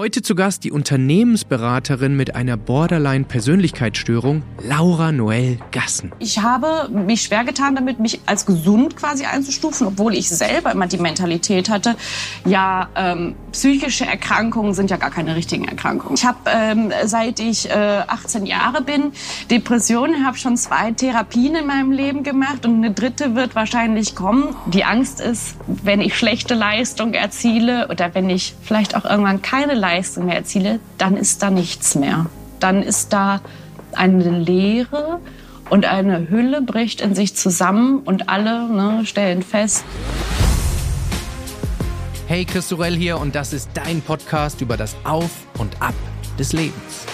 Heute zu Gast die Unternehmensberaterin mit einer Borderline-Persönlichkeitsstörung, Laura Noel Gassen. Ich habe mich schwer getan damit, mich als gesund quasi einzustufen, obwohl ich selber immer die Mentalität hatte, ja, ähm, psychische Erkrankungen sind ja gar keine richtigen Erkrankungen. Ich habe, ähm, seit ich äh, 18 Jahre bin, Depressionen, habe schon zwei Therapien in meinem Leben gemacht und eine dritte wird wahrscheinlich kommen. Die Angst ist, wenn ich schlechte Leistung erziele oder wenn ich vielleicht auch irgendwann keine Leistung Leistung mehr erziele, dann ist da nichts mehr. Dann ist da eine Leere und eine Hülle bricht in sich zusammen und alle ne, stellen fest. Hey, Christorell hier und das ist dein Podcast über das Auf und Ab des Lebens.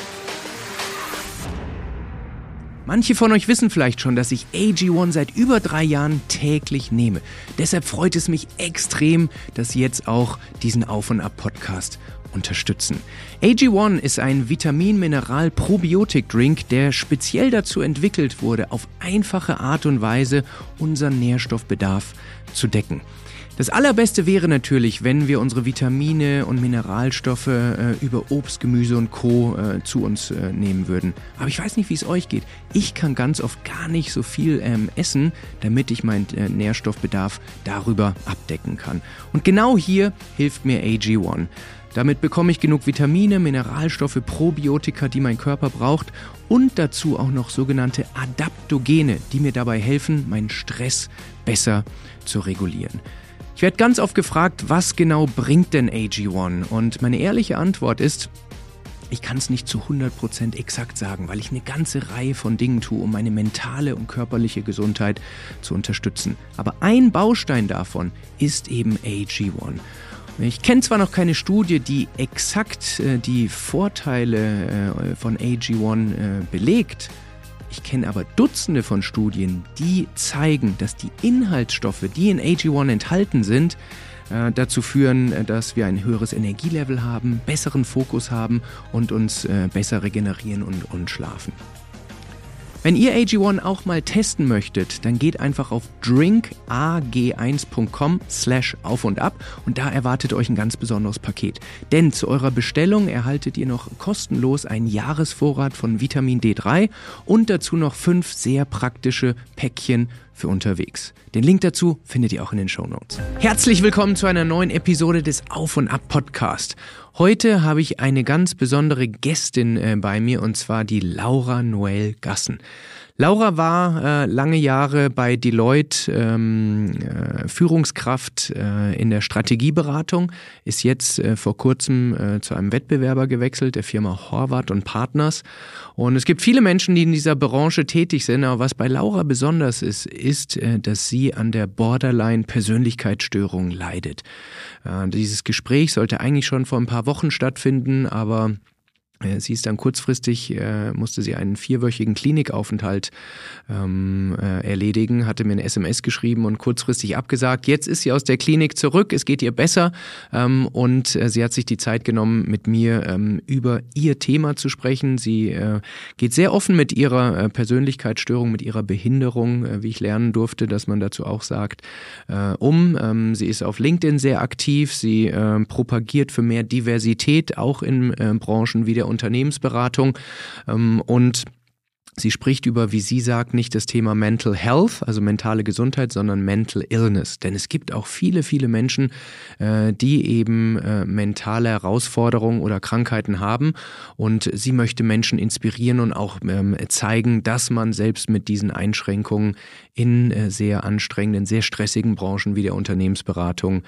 Manche von euch wissen vielleicht schon, dass ich AG1 seit über drei Jahren täglich nehme. Deshalb freut es mich extrem, dass jetzt auch diesen Auf und Ab Podcast unterstützen. AG1 ist ein Vitamin-Mineral-Probiotik-Drink, der speziell dazu entwickelt wurde, auf einfache Art und Weise unseren Nährstoffbedarf zu decken. Das allerbeste wäre natürlich, wenn wir unsere Vitamine und Mineralstoffe äh, über Obst, Gemüse und Co. Äh, zu uns äh, nehmen würden. Aber ich weiß nicht, wie es euch geht. Ich kann ganz oft gar nicht so viel ähm, essen, damit ich meinen äh, Nährstoffbedarf darüber abdecken kann. Und genau hier hilft mir AG1. Damit bekomme ich genug Vitamine, Mineralstoffe, Probiotika, die mein Körper braucht und dazu auch noch sogenannte Adaptogene, die mir dabei helfen, meinen Stress besser zu regulieren. Ich werde ganz oft gefragt, was genau bringt denn AG1? Und meine ehrliche Antwort ist, ich kann es nicht zu 100% exakt sagen, weil ich eine ganze Reihe von Dingen tue, um meine mentale und körperliche Gesundheit zu unterstützen. Aber ein Baustein davon ist eben AG1. Ich kenne zwar noch keine Studie, die exakt äh, die Vorteile äh, von AG1 äh, belegt, ich kenne aber Dutzende von Studien, die zeigen, dass die Inhaltsstoffe, die in AG1 enthalten sind, äh, dazu führen, äh, dass wir ein höheres Energielevel haben, besseren Fokus haben und uns äh, besser regenerieren und, und schlafen. Wenn ihr AG1 auch mal testen möchtet, dann geht einfach auf drinkag1.com slash auf und ab und da erwartet euch ein ganz besonderes Paket. Denn zu eurer Bestellung erhaltet ihr noch kostenlos einen Jahresvorrat von Vitamin D3 und dazu noch fünf sehr praktische Päckchen für unterwegs. Den Link dazu findet ihr auch in den Show Notes. Herzlich willkommen zu einer neuen Episode des Auf und Ab Podcast. Heute habe ich eine ganz besondere Gästin äh, bei mir und zwar die Laura Noel Gassen. Laura war äh, lange Jahre bei Deloitte ähm, äh, Führungskraft äh, in der Strategieberatung, ist jetzt äh, vor kurzem äh, zu einem Wettbewerber gewechselt, der Firma Horvath und Partners. Und es gibt viele Menschen, die in dieser Branche tätig sind, aber was bei Laura besonders ist, ist, äh, dass sie an der Borderline-Persönlichkeitsstörung leidet. Äh, dieses Gespräch sollte eigentlich schon vor ein paar Wochen stattfinden, aber sie ist dann kurzfristig, äh, musste sie einen vierwöchigen Klinikaufenthalt ähm, äh, erledigen, hatte mir eine SMS geschrieben und kurzfristig abgesagt. Jetzt ist sie aus der Klinik zurück, es geht ihr besser ähm, und äh, sie hat sich die Zeit genommen, mit mir ähm, über ihr Thema zu sprechen. Sie äh, geht sehr offen mit ihrer äh, Persönlichkeitsstörung, mit ihrer Behinderung, äh, wie ich lernen durfte, dass man dazu auch sagt, äh, um. Ähm, sie ist auf LinkedIn sehr aktiv, sie äh, propagiert für mehr Diversität, auch in äh, Branchen wie der Unternehmensberatung ähm, und Sie spricht über, wie sie sagt, nicht das Thema Mental Health, also mentale Gesundheit, sondern Mental Illness. Denn es gibt auch viele, viele Menschen, äh, die eben äh, mentale Herausforderungen oder Krankheiten haben. Und sie möchte Menschen inspirieren und auch ähm, zeigen, dass man selbst mit diesen Einschränkungen in äh, sehr anstrengenden, sehr stressigen Branchen wie der Unternehmensberatung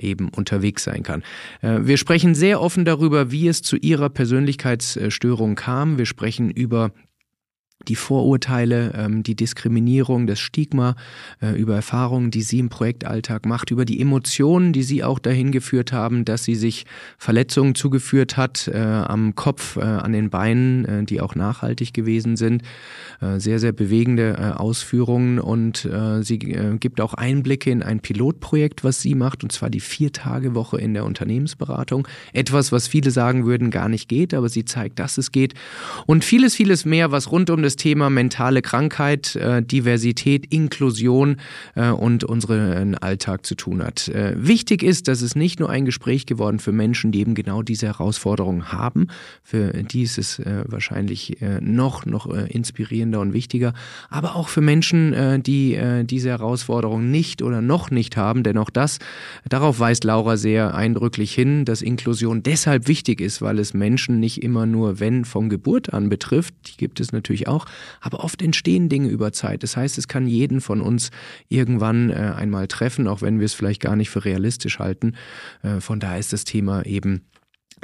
eben unterwegs sein kann. Wir sprechen sehr offen darüber, wie es zu ihrer Persönlichkeitsstörung kam. Wir sprechen über die Vorurteile, ähm, die Diskriminierung, das Stigma, äh, über Erfahrungen, die sie im Projektalltag macht, über die Emotionen, die sie auch dahin geführt haben, dass sie sich Verletzungen zugeführt hat äh, am Kopf, äh, an den Beinen, äh, die auch nachhaltig gewesen sind. Äh, sehr, sehr bewegende äh, Ausführungen und sie gibt auch Einblicke in ein Pilotprojekt, was sie macht, und zwar die Vier-Tage-Woche in der Unternehmensberatung. Etwas, was viele sagen würden, gar nicht geht, aber sie zeigt, dass es geht. Und vieles, vieles mehr, was rund um das Thema mentale Krankheit, äh, Diversität, Inklusion äh, und unseren Alltag zu tun hat. Äh, wichtig ist, dass es nicht nur ein Gespräch geworden für Menschen, die eben genau diese Herausforderungen haben. Für die ist es äh, wahrscheinlich äh, noch, noch inspirierender und wichtiger, aber auch für Menschen, die diese Herausforderungen nicht oder noch nicht haben, denn auch das, darauf weist Laura sehr eindrücklich hin, dass Inklusion deshalb wichtig ist, weil es Menschen nicht immer nur, wenn von Geburt an betrifft, die gibt es natürlich auch, aber oft entstehen Dinge über Zeit. Das heißt, es kann jeden von uns irgendwann äh, einmal treffen, auch wenn wir es vielleicht gar nicht für realistisch halten. Äh, von daher ist das Thema eben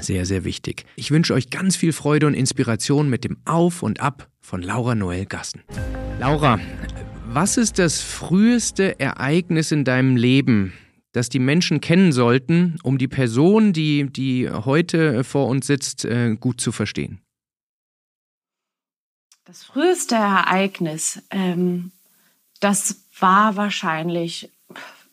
sehr, sehr wichtig. Ich wünsche euch ganz viel Freude und Inspiration mit dem Auf und Ab von Laura Noel Gassen. Laura, was ist das früheste Ereignis in deinem Leben, das die Menschen kennen sollten, um die Person, die, die heute vor uns sitzt, äh, gut zu verstehen? Das früheste Ereignis, ähm, das war wahrscheinlich,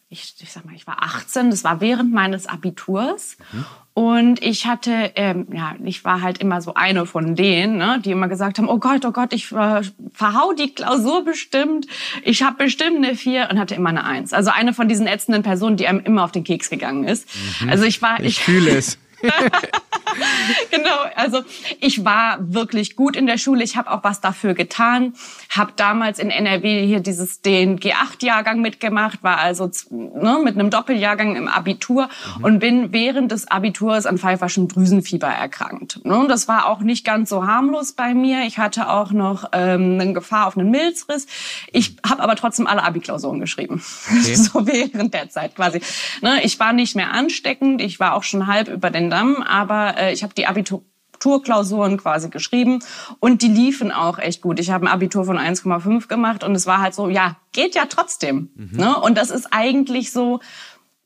ich, ich sag mal, ich war 18, das war während meines Abiturs. Mhm. Und ich hatte, ähm, ja, ich war halt immer so eine von denen, ne, die immer gesagt haben, oh Gott, oh Gott, ich äh, verhau die Klausur bestimmt, ich habe bestimmt eine Vier und hatte immer eine Eins. Also eine von diesen ätzenden Personen, die einem immer auf den Keks gegangen ist. Mhm. Also ich war, ich, ich fühle es. genau, also ich war wirklich gut in der Schule. Ich habe auch was dafür getan. Habe damals in NRW hier dieses den G8-Jahrgang mitgemacht, war also ne, mit einem Doppeljahrgang im Abitur mhm. und bin während des Abiturs an pfeiferschem Drüsenfieber erkrankt. Ne, das war auch nicht ganz so harmlos bei mir. Ich hatte auch noch ähm, eine Gefahr auf einen Milzriss. Ich habe aber trotzdem alle Abi-Klausuren geschrieben. Okay. so während der Zeit quasi. Ne, ich war nicht mehr ansteckend. Ich war auch schon halb über den Damm, aber äh, ich habe die Abiturklausuren quasi geschrieben und die liefen auch echt gut. Ich habe ein Abitur von 1,5 gemacht und es war halt so, ja, geht ja trotzdem. Mhm. Ne? Und das ist eigentlich so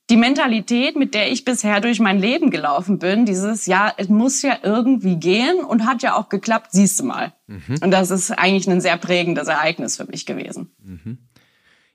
die Mentalität, mit der ich bisher durch mein Leben gelaufen bin, dieses, ja, es muss ja irgendwie gehen und hat ja auch geklappt, siehst du mal. Mhm. Und das ist eigentlich ein sehr prägendes Ereignis für mich gewesen. Mhm.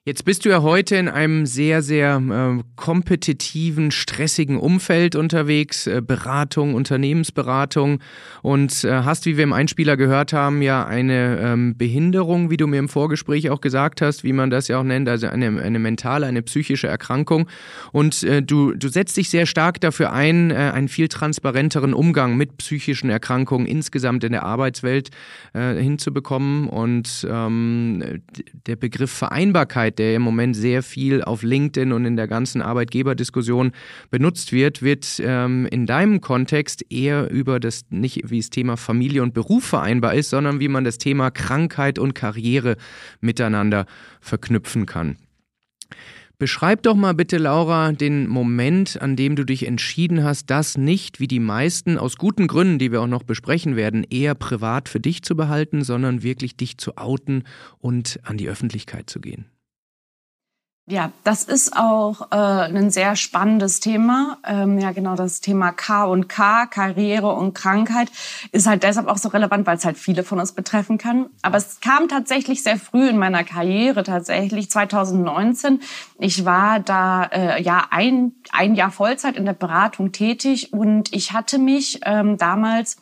Jetzt bist du ja heute in einem sehr, sehr äh, kompetitiven, stressigen Umfeld unterwegs, äh, Beratung, Unternehmensberatung und äh, hast, wie wir im Einspieler gehört haben, ja eine ähm, Behinderung, wie du mir im Vorgespräch auch gesagt hast, wie man das ja auch nennt, also eine, eine mentale, eine psychische Erkrankung. Und äh, du, du setzt dich sehr stark dafür ein, äh, einen viel transparenteren Umgang mit psychischen Erkrankungen insgesamt in der Arbeitswelt äh, hinzubekommen. Und ähm, der Begriff Vereinbarkeit der im Moment sehr viel auf LinkedIn und in der ganzen Arbeitgeberdiskussion benutzt wird, wird ähm, in deinem Kontext eher über das, nicht wie das Thema Familie und Beruf vereinbar ist, sondern wie man das Thema Krankheit und Karriere miteinander verknüpfen kann. Beschreib doch mal bitte, Laura, den Moment, an dem du dich entschieden hast, das nicht, wie die meisten, aus guten Gründen, die wir auch noch besprechen werden, eher privat für dich zu behalten, sondern wirklich dich zu outen und an die Öffentlichkeit zu gehen. Ja, das ist auch äh, ein sehr spannendes Thema. Ähm, ja, genau das Thema K und K, Karriere und Krankheit, ist halt deshalb auch so relevant, weil es halt viele von uns betreffen kann. Aber es kam tatsächlich sehr früh in meiner Karriere, tatsächlich 2019. Ich war da äh, ja ein, ein Jahr Vollzeit in der Beratung tätig und ich hatte mich ähm, damals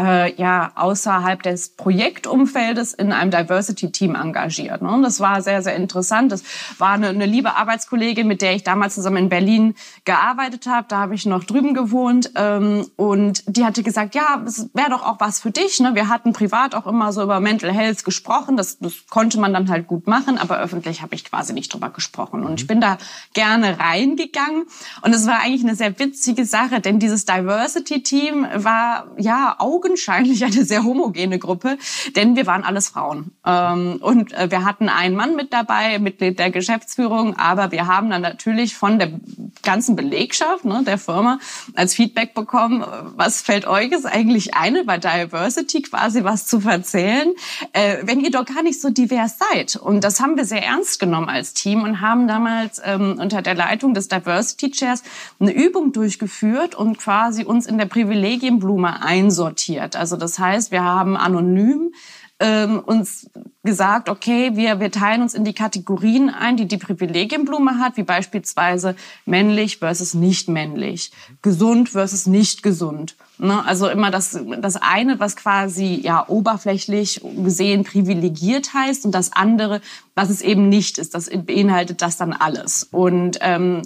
äh, ja außerhalb des Projektumfeldes in einem Diversity-Team engagiert. Ne? Und das war sehr, sehr interessant. Das war eine, eine liebe Arbeitskollegin, mit der ich damals zusammen in Berlin gearbeitet habe. Da habe ich noch drüben gewohnt. Ähm, und die hatte gesagt, ja, es wäre doch auch was für dich. Ne? Wir hatten privat auch immer so über Mental Health gesprochen. Das, das konnte man dann halt gut machen, aber öffentlich habe ich quasi nicht drüber gesprochen. Und ich bin da gerne reingegangen. Und es war eigentlich eine sehr witzige Sache, denn dieses Diversity-Team war ja Augen augenscheinlich eine sehr homogene Gruppe, denn wir waren alles Frauen. Ähm, und äh, wir hatten einen Mann mit dabei, Mitglied der Geschäftsführung, aber wir haben dann natürlich von der ganzen Belegschaft ne, der Firma als Feedback bekommen, was fällt euch jetzt eigentlich ein, bei Diversity quasi was zu erzählen, äh, wenn ihr doch gar nicht so divers seid. Und das haben wir sehr ernst genommen als Team und haben damals ähm, unter der Leitung des Diversity Chairs eine Übung durchgeführt und quasi uns in der Privilegienblume einsortiert. Also das heißt, wir haben anonym ähm, uns gesagt, okay, wir, wir teilen uns in die Kategorien ein, die die Privilegienblume hat, wie beispielsweise männlich versus nicht männlich, gesund versus nicht gesund. Ne? Also immer das, das eine, was quasi ja oberflächlich gesehen privilegiert heißt und das andere, was es eben nicht ist. Das beinhaltet das dann alles. Und ähm,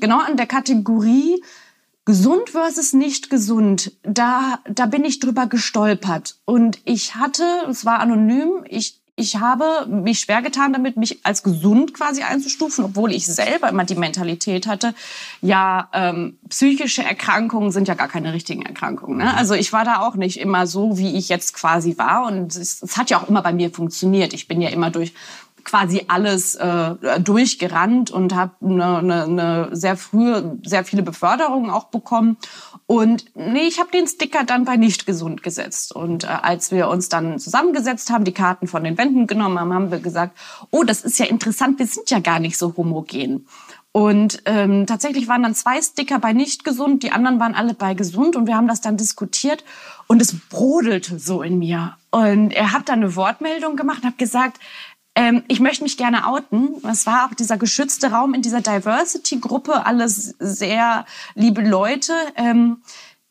genau an der Kategorie Gesund versus nicht gesund, da, da bin ich drüber gestolpert. Und ich hatte, es war anonym, ich, ich habe mich schwer getan damit, mich als gesund quasi einzustufen, obwohl ich selber immer die Mentalität hatte, ja, ähm, psychische Erkrankungen sind ja gar keine richtigen Erkrankungen. Ne? Also ich war da auch nicht immer so, wie ich jetzt quasi war. Und es, es hat ja auch immer bei mir funktioniert. Ich bin ja immer durch quasi alles äh, durchgerannt und habe eine, eine, eine sehr frühe, sehr viele Beförderungen auch bekommen. Und nee, ich habe den Sticker dann bei nicht gesund gesetzt. Und äh, als wir uns dann zusammengesetzt haben, die Karten von den Wänden genommen haben, haben wir gesagt, oh, das ist ja interessant, wir sind ja gar nicht so homogen. Und ähm, tatsächlich waren dann zwei Sticker bei nicht gesund, die anderen waren alle bei gesund und wir haben das dann diskutiert und es brodelte so in mir. Und er hat dann eine Wortmeldung gemacht und hat gesagt, ähm, ich möchte mich gerne outen. Es war auch dieser geschützte Raum in dieser Diversity-Gruppe, alles sehr liebe Leute. Ähm,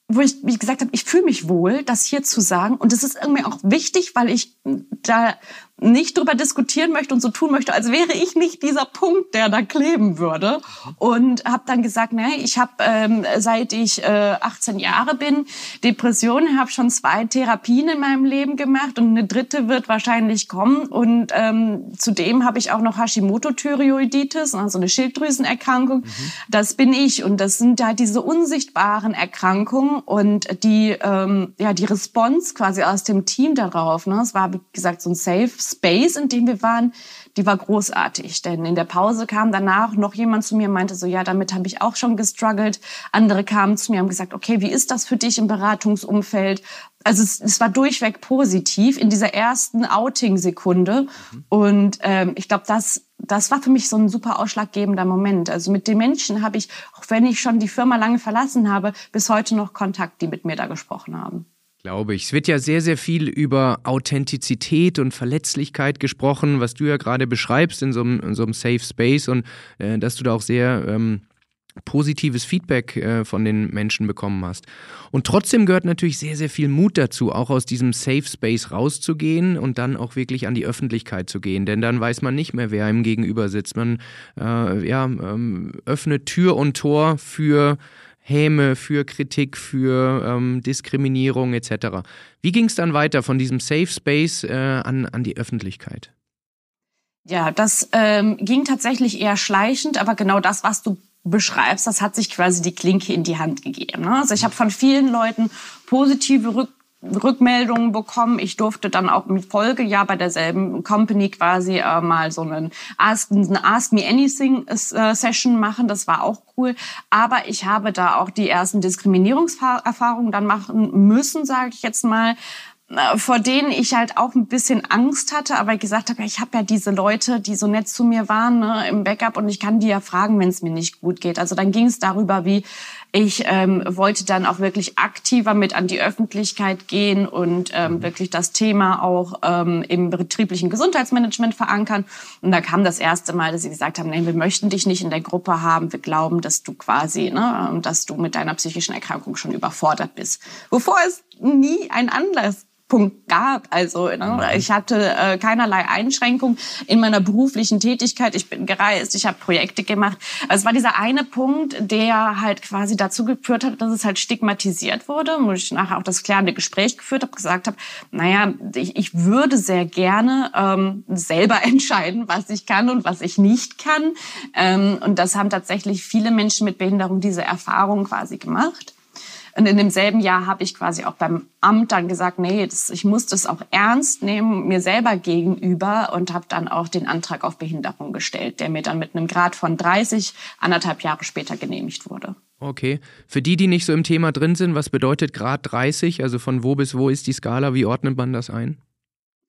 wo ich, wie ich gesagt habe, ich fühle mich wohl, das hier zu sagen. Und das ist irgendwie auch wichtig, weil ich da nicht drüber diskutieren möchte und so tun möchte, als wäre ich nicht dieser Punkt, der da kleben würde. Und habe dann gesagt, ne, ich habe ähm, seit ich äh, 18 Jahre bin Depressionen, habe schon zwei Therapien in meinem Leben gemacht und eine dritte wird wahrscheinlich kommen. Und ähm, zudem habe ich auch noch Hashimoto-Thyreoiditis, also eine Schilddrüsenerkrankung. Mhm. Das bin ich und das sind halt diese unsichtbaren Erkrankungen und die ähm, ja die Response quasi aus dem Team darauf. Ne, es war wie gesagt so ein Safe Space, in dem wir waren, die war großartig. Denn in der Pause kam danach noch jemand zu mir und meinte so, ja, damit habe ich auch schon gestruggelt. Andere kamen zu mir und haben gesagt, okay, wie ist das für dich im Beratungsumfeld? Also es, es war durchweg positiv in dieser ersten Outing-Sekunde. Mhm. Und ähm, ich glaube, das, das war für mich so ein super ausschlaggebender Moment. Also mit den Menschen habe ich, auch wenn ich schon die Firma lange verlassen habe, bis heute noch Kontakt, die mit mir da gesprochen haben. Glaube ich. Es wird ja sehr, sehr viel über Authentizität und Verletzlichkeit gesprochen, was du ja gerade beschreibst in so einem, in so einem Safe Space und äh, dass du da auch sehr ähm, positives Feedback äh, von den Menschen bekommen hast. Und trotzdem gehört natürlich sehr, sehr viel Mut dazu, auch aus diesem Safe Space rauszugehen und dann auch wirklich an die Öffentlichkeit zu gehen. Denn dann weiß man nicht mehr, wer einem gegenüber sitzt. Man äh, ja, ähm, öffnet Tür und Tor für Häme, für Kritik, für ähm, Diskriminierung etc. Wie ging es dann weiter von diesem Safe Space äh, an, an die Öffentlichkeit? Ja, das ähm, ging tatsächlich eher schleichend, aber genau das, was du beschreibst, das hat sich quasi die Klinke in die Hand gegeben. Ne? Also ich habe von vielen Leuten positive Rück Rückmeldungen bekommen. Ich durfte dann auch im Folgejahr bei derselben Company quasi äh, mal so einen Ask, eine Ask Me Anything äh, Session machen. Das war auch cool. Aber ich habe da auch die ersten Diskriminierungserfahrungen dann machen müssen, sage ich jetzt mal, äh, vor denen ich halt auch ein bisschen Angst hatte, aber ich gesagt habe, ich habe ja diese Leute, die so nett zu mir waren ne, im Backup und ich kann die ja fragen, wenn es mir nicht gut geht. Also dann ging es darüber, wie ich ähm, wollte dann auch wirklich aktiver mit an die Öffentlichkeit gehen und ähm, mhm. wirklich das Thema auch ähm, im betrieblichen Gesundheitsmanagement verankern. Und da kam das erste Mal, dass sie gesagt haben, nein, wir möchten dich nicht in der Gruppe haben. Wir glauben, dass du quasi, ne, ähm, dass du mit deiner psychischen Erkrankung schon überfordert bist. Wovor es nie ein Anlass Punkt gab. Also ne, mhm. ich hatte äh, keinerlei Einschränkung in meiner beruflichen Tätigkeit. Ich bin gereist, ich habe Projekte gemacht. Also es war dieser eine Punkt, der halt quasi dazu geführt hat, dass es halt stigmatisiert wurde, wo ich nachher auch das klärende Gespräch geführt habe, gesagt habe, naja, ich, ich würde sehr gerne ähm, selber entscheiden, was ich kann und was ich nicht kann. Ähm, und das haben tatsächlich viele Menschen mit Behinderung diese Erfahrung quasi gemacht. Und in demselben Jahr habe ich quasi auch beim Amt dann gesagt, nee, das, ich muss das auch ernst nehmen, mir selber gegenüber und habe dann auch den Antrag auf Behinderung gestellt, der mir dann mit einem Grad von 30 anderthalb Jahre später genehmigt wurde. Okay. Für die, die nicht so im Thema drin sind, was bedeutet Grad 30? Also von wo bis wo ist die Skala? Wie ordnet man das ein?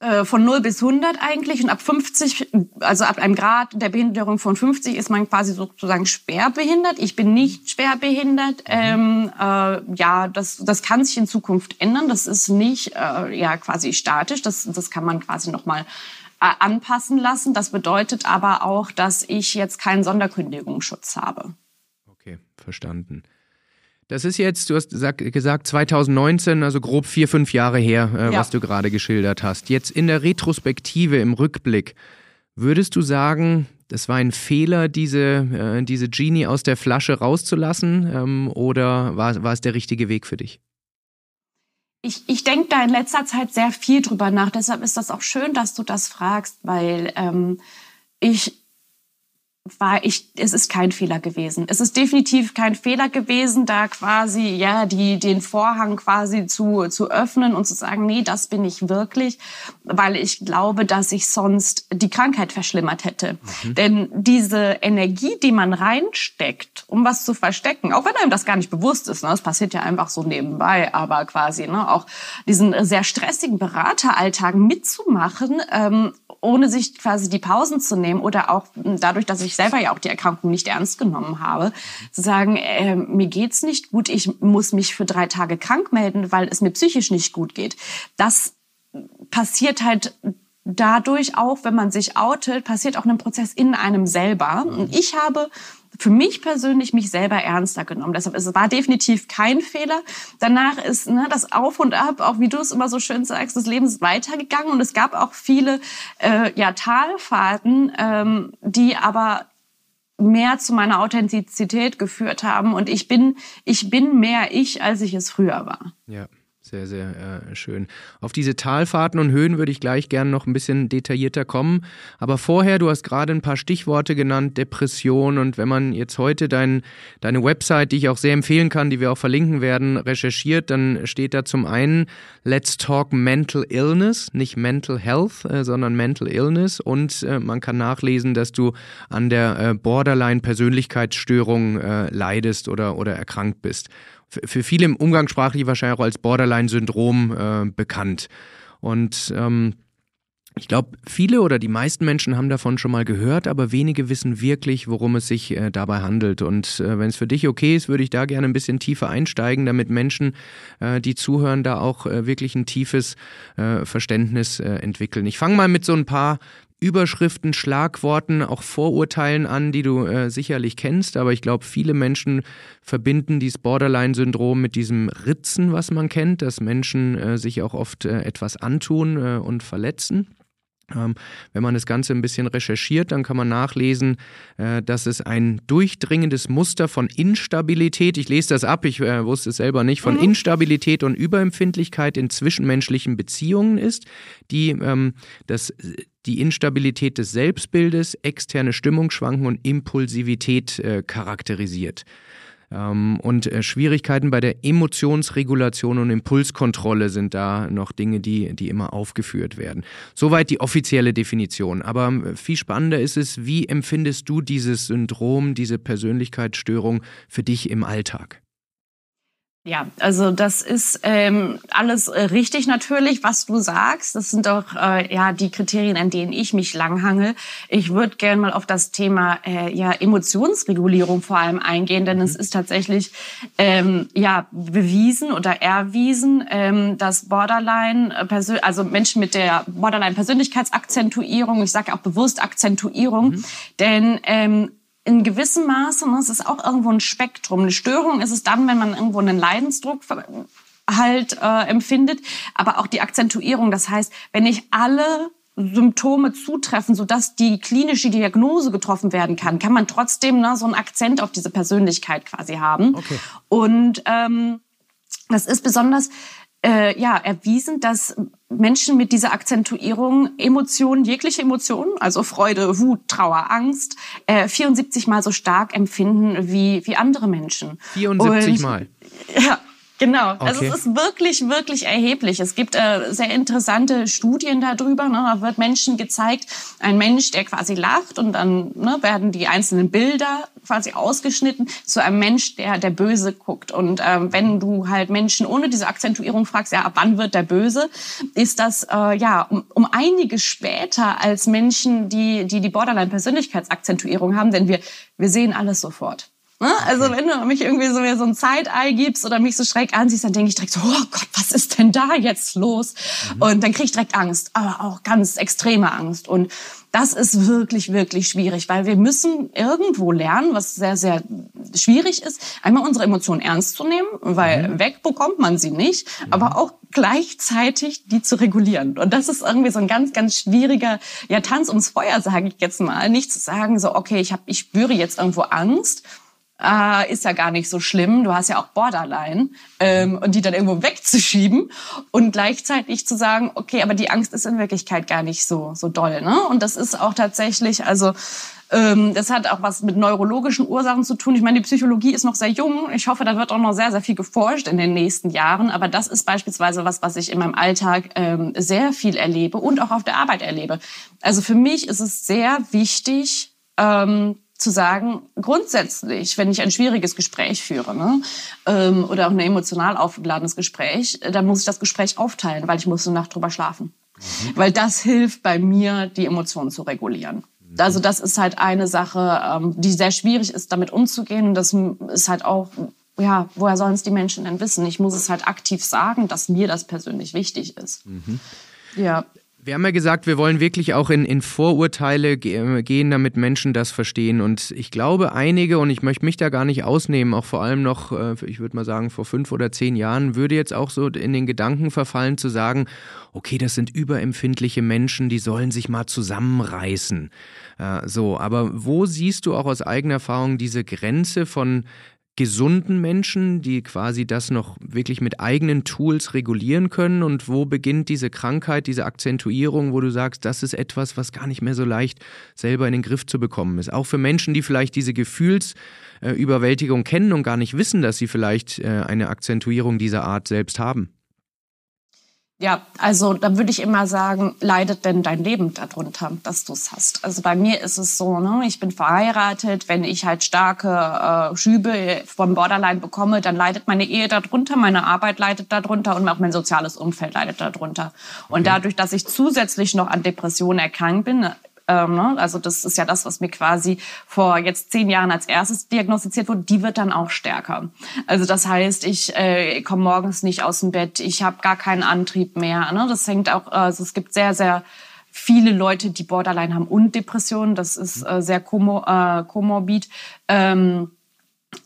Äh, von 0 bis 100 eigentlich und ab 50, also ab einem Grad der Behinderung von 50 ist man quasi sozusagen schwer behindert. Ich bin nicht schwer behindert. Mhm. Ähm, äh, ja, das, das kann sich in Zukunft ändern. Das ist nicht äh, ja quasi statisch. Das, das kann man quasi nochmal äh, anpassen lassen. Das bedeutet aber auch, dass ich jetzt keinen Sonderkündigungsschutz habe. Okay, verstanden. Das ist jetzt, du hast gesagt, 2019, also grob vier, fünf Jahre her, äh, ja. was du gerade geschildert hast. Jetzt in der Retrospektive, im Rückblick, würdest du sagen, das war ein Fehler, diese, äh, diese Genie aus der Flasche rauszulassen ähm, oder war, war es der richtige Weg für dich? Ich, ich denke da in letzter Zeit sehr viel drüber nach. Deshalb ist das auch schön, dass du das fragst, weil ähm, ich war ich, es ist kein Fehler gewesen. Es ist definitiv kein Fehler gewesen, da quasi, ja, die, den Vorhang quasi zu, zu öffnen und zu sagen, nee, das bin ich wirklich, weil ich glaube, dass ich sonst die Krankheit verschlimmert hätte. Mhm. Denn diese Energie, die man reinsteckt, um was zu verstecken, auch wenn einem das gar nicht bewusst ist, ne, das passiert ja einfach so nebenbei, aber quasi, ne, auch diesen sehr stressigen Berateralltag mitzumachen, ähm, ohne sich quasi die Pausen zu nehmen oder auch dadurch, dass ich selber ja auch die Erkrankung nicht ernst genommen habe, zu sagen, äh, mir geht's nicht gut, ich muss mich für drei Tage krank melden, weil es mir psychisch nicht gut geht. Das passiert halt dadurch auch, wenn man sich outet, passiert auch ein Prozess in einem selber. Und ich habe für mich persönlich mich selber ernster genommen. Deshalb es war definitiv kein Fehler. Danach ist ne, das Auf und Ab, auch wie du es immer so schön sagst, des Lebens weitergegangen und es gab auch viele äh, ja, Talfahrten, ähm, die aber mehr zu meiner Authentizität geführt haben und ich bin ich bin mehr ich, als ich es früher war. Ja. Sehr, sehr äh, schön. Auf diese Talfahrten und Höhen würde ich gleich gerne noch ein bisschen detaillierter kommen. Aber vorher, du hast gerade ein paar Stichworte genannt, Depression. Und wenn man jetzt heute dein, deine Website, die ich auch sehr empfehlen kann, die wir auch verlinken werden, recherchiert, dann steht da zum einen Let's Talk Mental Illness, nicht Mental Health, äh, sondern Mental Illness. Und äh, man kann nachlesen, dass du an der äh, Borderline-Persönlichkeitsstörung äh, leidest oder, oder erkrankt bist für viele im Umgangssprachlich wahrscheinlich auch als Borderline-Syndrom äh, bekannt. Und ähm, ich glaube, viele oder die meisten Menschen haben davon schon mal gehört, aber wenige wissen wirklich, worum es sich äh, dabei handelt. Und äh, wenn es für dich okay ist, würde ich da gerne ein bisschen tiefer einsteigen, damit Menschen, äh, die zuhören, da auch äh, wirklich ein tiefes äh, Verständnis äh, entwickeln. Ich fange mal mit so ein paar Überschriften, Schlagworten, auch Vorurteilen an, die du äh, sicherlich kennst. Aber ich glaube, viele Menschen verbinden dieses Borderline-Syndrom mit diesem Ritzen, was man kennt, dass Menschen äh, sich auch oft äh, etwas antun äh, und verletzen. Ähm, wenn man das Ganze ein bisschen recherchiert, dann kann man nachlesen, äh, dass es ein durchdringendes Muster von Instabilität, ich lese das ab, ich äh, wusste es selber nicht, von mhm. Instabilität und Überempfindlichkeit in zwischenmenschlichen Beziehungen ist, die ähm, das die Instabilität des Selbstbildes, externe Stimmungsschwanken und Impulsivität äh, charakterisiert. Ähm, und äh, Schwierigkeiten bei der Emotionsregulation und Impulskontrolle sind da noch Dinge, die, die immer aufgeführt werden. Soweit die offizielle Definition. Aber ähm, viel spannender ist es, wie empfindest du dieses Syndrom, diese Persönlichkeitsstörung für dich im Alltag? Ja, also das ist ähm, alles äh, richtig natürlich, was du sagst. Das sind doch äh, ja die Kriterien, an denen ich mich langhangel. Ich würde gerne mal auf das Thema äh, ja Emotionsregulierung vor allem eingehen, denn mhm. es ist tatsächlich ähm, ja bewiesen oder erwiesen, ähm, dass Borderline, äh, also Menschen mit der Borderline Persönlichkeitsakzentuierung, ich sage auch bewusst Akzentuierung, mhm. denn ähm, in gewissem Maße, ne, es ist auch irgendwo ein Spektrum. Eine Störung ist es dann, wenn man irgendwo einen Leidensdruck halt äh, empfindet, aber auch die Akzentuierung. Das heißt, wenn nicht alle Symptome zutreffen, sodass die klinische Diagnose getroffen werden kann, kann man trotzdem ne, so einen Akzent auf diese Persönlichkeit quasi haben. Okay. Und ähm, das ist besonders äh, ja erwiesen, dass Menschen mit dieser Akzentuierung Emotionen, jegliche Emotionen, also Freude, Wut, Trauer, Angst, äh, 74 mal so stark empfinden wie, wie andere Menschen. 74 Und, mal? Ja, Genau, okay. also es ist wirklich, wirklich erheblich. Es gibt äh, sehr interessante Studien darüber. Ne? Da wird Menschen gezeigt, ein Mensch, der quasi lacht und dann ne, werden die einzelnen Bilder quasi ausgeschnitten zu einem Mensch, der der böse guckt. Und ähm, wenn du halt Menschen ohne diese Akzentuierung fragst, ja, ab wann wird der böse, ist das äh, ja um, um einiges später als Menschen, die die, die Borderline-Persönlichkeitsakzentuierung haben, denn wir wir sehen alles sofort. Ne? Also wenn du mich irgendwie so, so ein Zeitei gibst oder mich so schräg ansiehst, dann denke ich direkt so, oh Gott, was ist denn da jetzt los? Mhm. Und dann kriege ich direkt Angst, aber auch ganz extreme Angst. Und das ist wirklich, wirklich schwierig, weil wir müssen irgendwo lernen, was sehr, sehr schwierig ist, einmal unsere Emotionen ernst zu nehmen, weil mhm. weg bekommt man sie nicht, mhm. aber auch gleichzeitig die zu regulieren. Und das ist irgendwie so ein ganz, ganz schwieriger ja, Tanz ums Feuer, sage ich jetzt mal. Nicht zu sagen, so, okay, ich, hab, ich spüre jetzt irgendwo Angst äh, ist ja gar nicht so schlimm. Du hast ja auch Borderline ähm, und die dann irgendwo wegzuschieben und gleichzeitig zu sagen, okay, aber die Angst ist in Wirklichkeit gar nicht so so doll. Ne? Und das ist auch tatsächlich, also ähm, das hat auch was mit neurologischen Ursachen zu tun. Ich meine, die Psychologie ist noch sehr jung. Ich hoffe, da wird auch noch sehr, sehr viel geforscht in den nächsten Jahren. Aber das ist beispielsweise was, was ich in meinem Alltag ähm, sehr viel erlebe und auch auf der Arbeit erlebe. Also für mich ist es sehr wichtig, ähm, zu sagen, grundsätzlich, wenn ich ein schwieriges Gespräch führe ne, ähm, oder auch ein emotional aufgeladenes Gespräch, dann muss ich das Gespräch aufteilen, weil ich muss eine Nacht drüber schlafen. Mhm. Weil das hilft bei mir, die Emotionen zu regulieren. Mhm. Also das ist halt eine Sache, ähm, die sehr schwierig ist, damit umzugehen. Und das ist halt auch, ja, woher sollen es die Menschen denn wissen? Ich muss es halt aktiv sagen, dass mir das persönlich wichtig ist. Mhm. Ja. Wir haben ja gesagt, wir wollen wirklich auch in, in Vorurteile äh, gehen, damit Menschen das verstehen. Und ich glaube, einige, und ich möchte mich da gar nicht ausnehmen, auch vor allem noch, äh, ich würde mal sagen, vor fünf oder zehn Jahren, würde jetzt auch so in den Gedanken verfallen zu sagen, okay, das sind überempfindliche Menschen, die sollen sich mal zusammenreißen. Äh, so, aber wo siehst du auch aus eigener Erfahrung diese Grenze von gesunden Menschen, die quasi das noch wirklich mit eigenen Tools regulieren können? Und wo beginnt diese Krankheit, diese Akzentuierung, wo du sagst, das ist etwas, was gar nicht mehr so leicht selber in den Griff zu bekommen ist? Auch für Menschen, die vielleicht diese Gefühlsüberwältigung kennen und gar nicht wissen, dass sie vielleicht äh, eine Akzentuierung dieser Art selbst haben. Ja, also da würde ich immer sagen, leidet denn dein Leben darunter, dass du es hast? Also bei mir ist es so, ne, ich bin verheiratet, wenn ich halt starke äh, Schübe vom Borderline bekomme, dann leidet meine Ehe darunter, meine Arbeit leidet darunter und auch mein soziales Umfeld leidet darunter. Und dadurch, dass ich zusätzlich noch an Depressionen erkrankt bin, ähm, ne? Also das ist ja das, was mir quasi vor jetzt zehn Jahren als erstes diagnostiziert wurde. Die wird dann auch stärker. Also das heißt, ich äh, komme morgens nicht aus dem Bett, ich habe gar keinen Antrieb mehr. Ne? Das hängt auch, also es gibt sehr, sehr viele Leute, die Borderline haben und Depressionen. Das ist äh, sehr komor äh, komorbid. Ähm,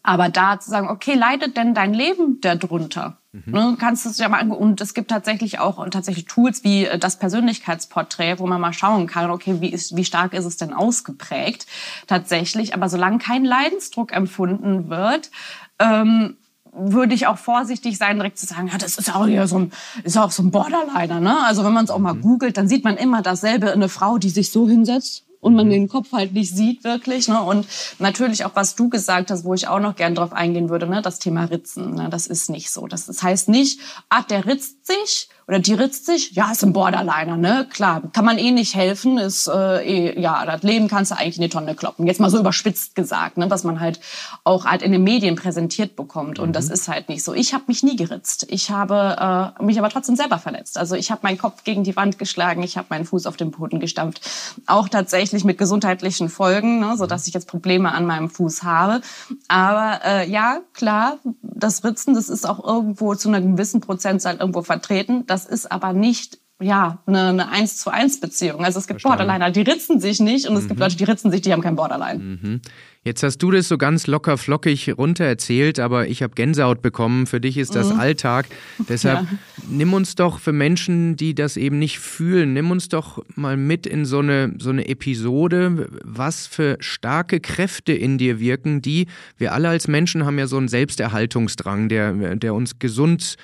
aber da zu sagen, okay, leidet denn dein Leben darunter? Mhm. Ne, kannst du es ja mal angucken. Und es gibt tatsächlich auch tatsächlich Tools wie äh, das Persönlichkeitsporträt, wo man mal schauen kann, okay, wie, ist, wie stark ist es denn ausgeprägt tatsächlich. Aber solange kein Leidensdruck empfunden wird, ähm, würde ich auch vorsichtig sein, direkt zu sagen, ja, das ist auch hier so ein, ist auch so ein Borderliner, ne? Also wenn man es auch mal mhm. googelt, dann sieht man immer dasselbe, eine Frau, die sich so hinsetzt und man mhm. den Kopf halt nicht sieht wirklich. Ne? Und natürlich auch, was du gesagt hast, wo ich auch noch gern drauf eingehen würde, ne? das Thema Ritzen. Ne? Das ist nicht so. Das, das heißt nicht, ah, der ritzt sich oder die ritzt sich, ja, ist ein Borderliner, ne? Klar, kann man eh nicht helfen, ist äh, eh, ja, das Leben kannst du eigentlich in die Tonne kloppen. Jetzt mal so überspitzt gesagt, ne? was man halt auch halt in den Medien präsentiert bekommt. Und mhm. das ist halt nicht so. Ich habe mich nie geritzt. Ich habe äh, mich aber trotzdem selber verletzt. Also ich habe meinen Kopf gegen die Wand geschlagen, ich habe meinen Fuß auf den Boden gestampft. Auch tatsächlich mit gesundheitlichen Folgen, ne? so dass ich jetzt Probleme an meinem Fuß habe. Aber äh, ja, klar, das Ritzen, das ist auch irgendwo zu einer gewissen Prozentzahl irgendwo vertreten das ist aber nicht ja, eine, eine 1 zu 1 Beziehung. Also es gibt Verstanden. Borderliner, die ritzen sich nicht und es gibt mhm. Leute, die ritzen sich, die haben kein Borderline. Mhm. Jetzt hast du das so ganz locker flockig runter erzählt, aber ich habe Gänsehaut bekommen. Für dich ist das mhm. Alltag. Deshalb ja. nimm uns doch für Menschen, die das eben nicht fühlen, nimm uns doch mal mit in so eine, so eine Episode, was für starke Kräfte in dir wirken, die wir alle als Menschen haben ja so einen Selbsterhaltungsdrang, der, der uns gesund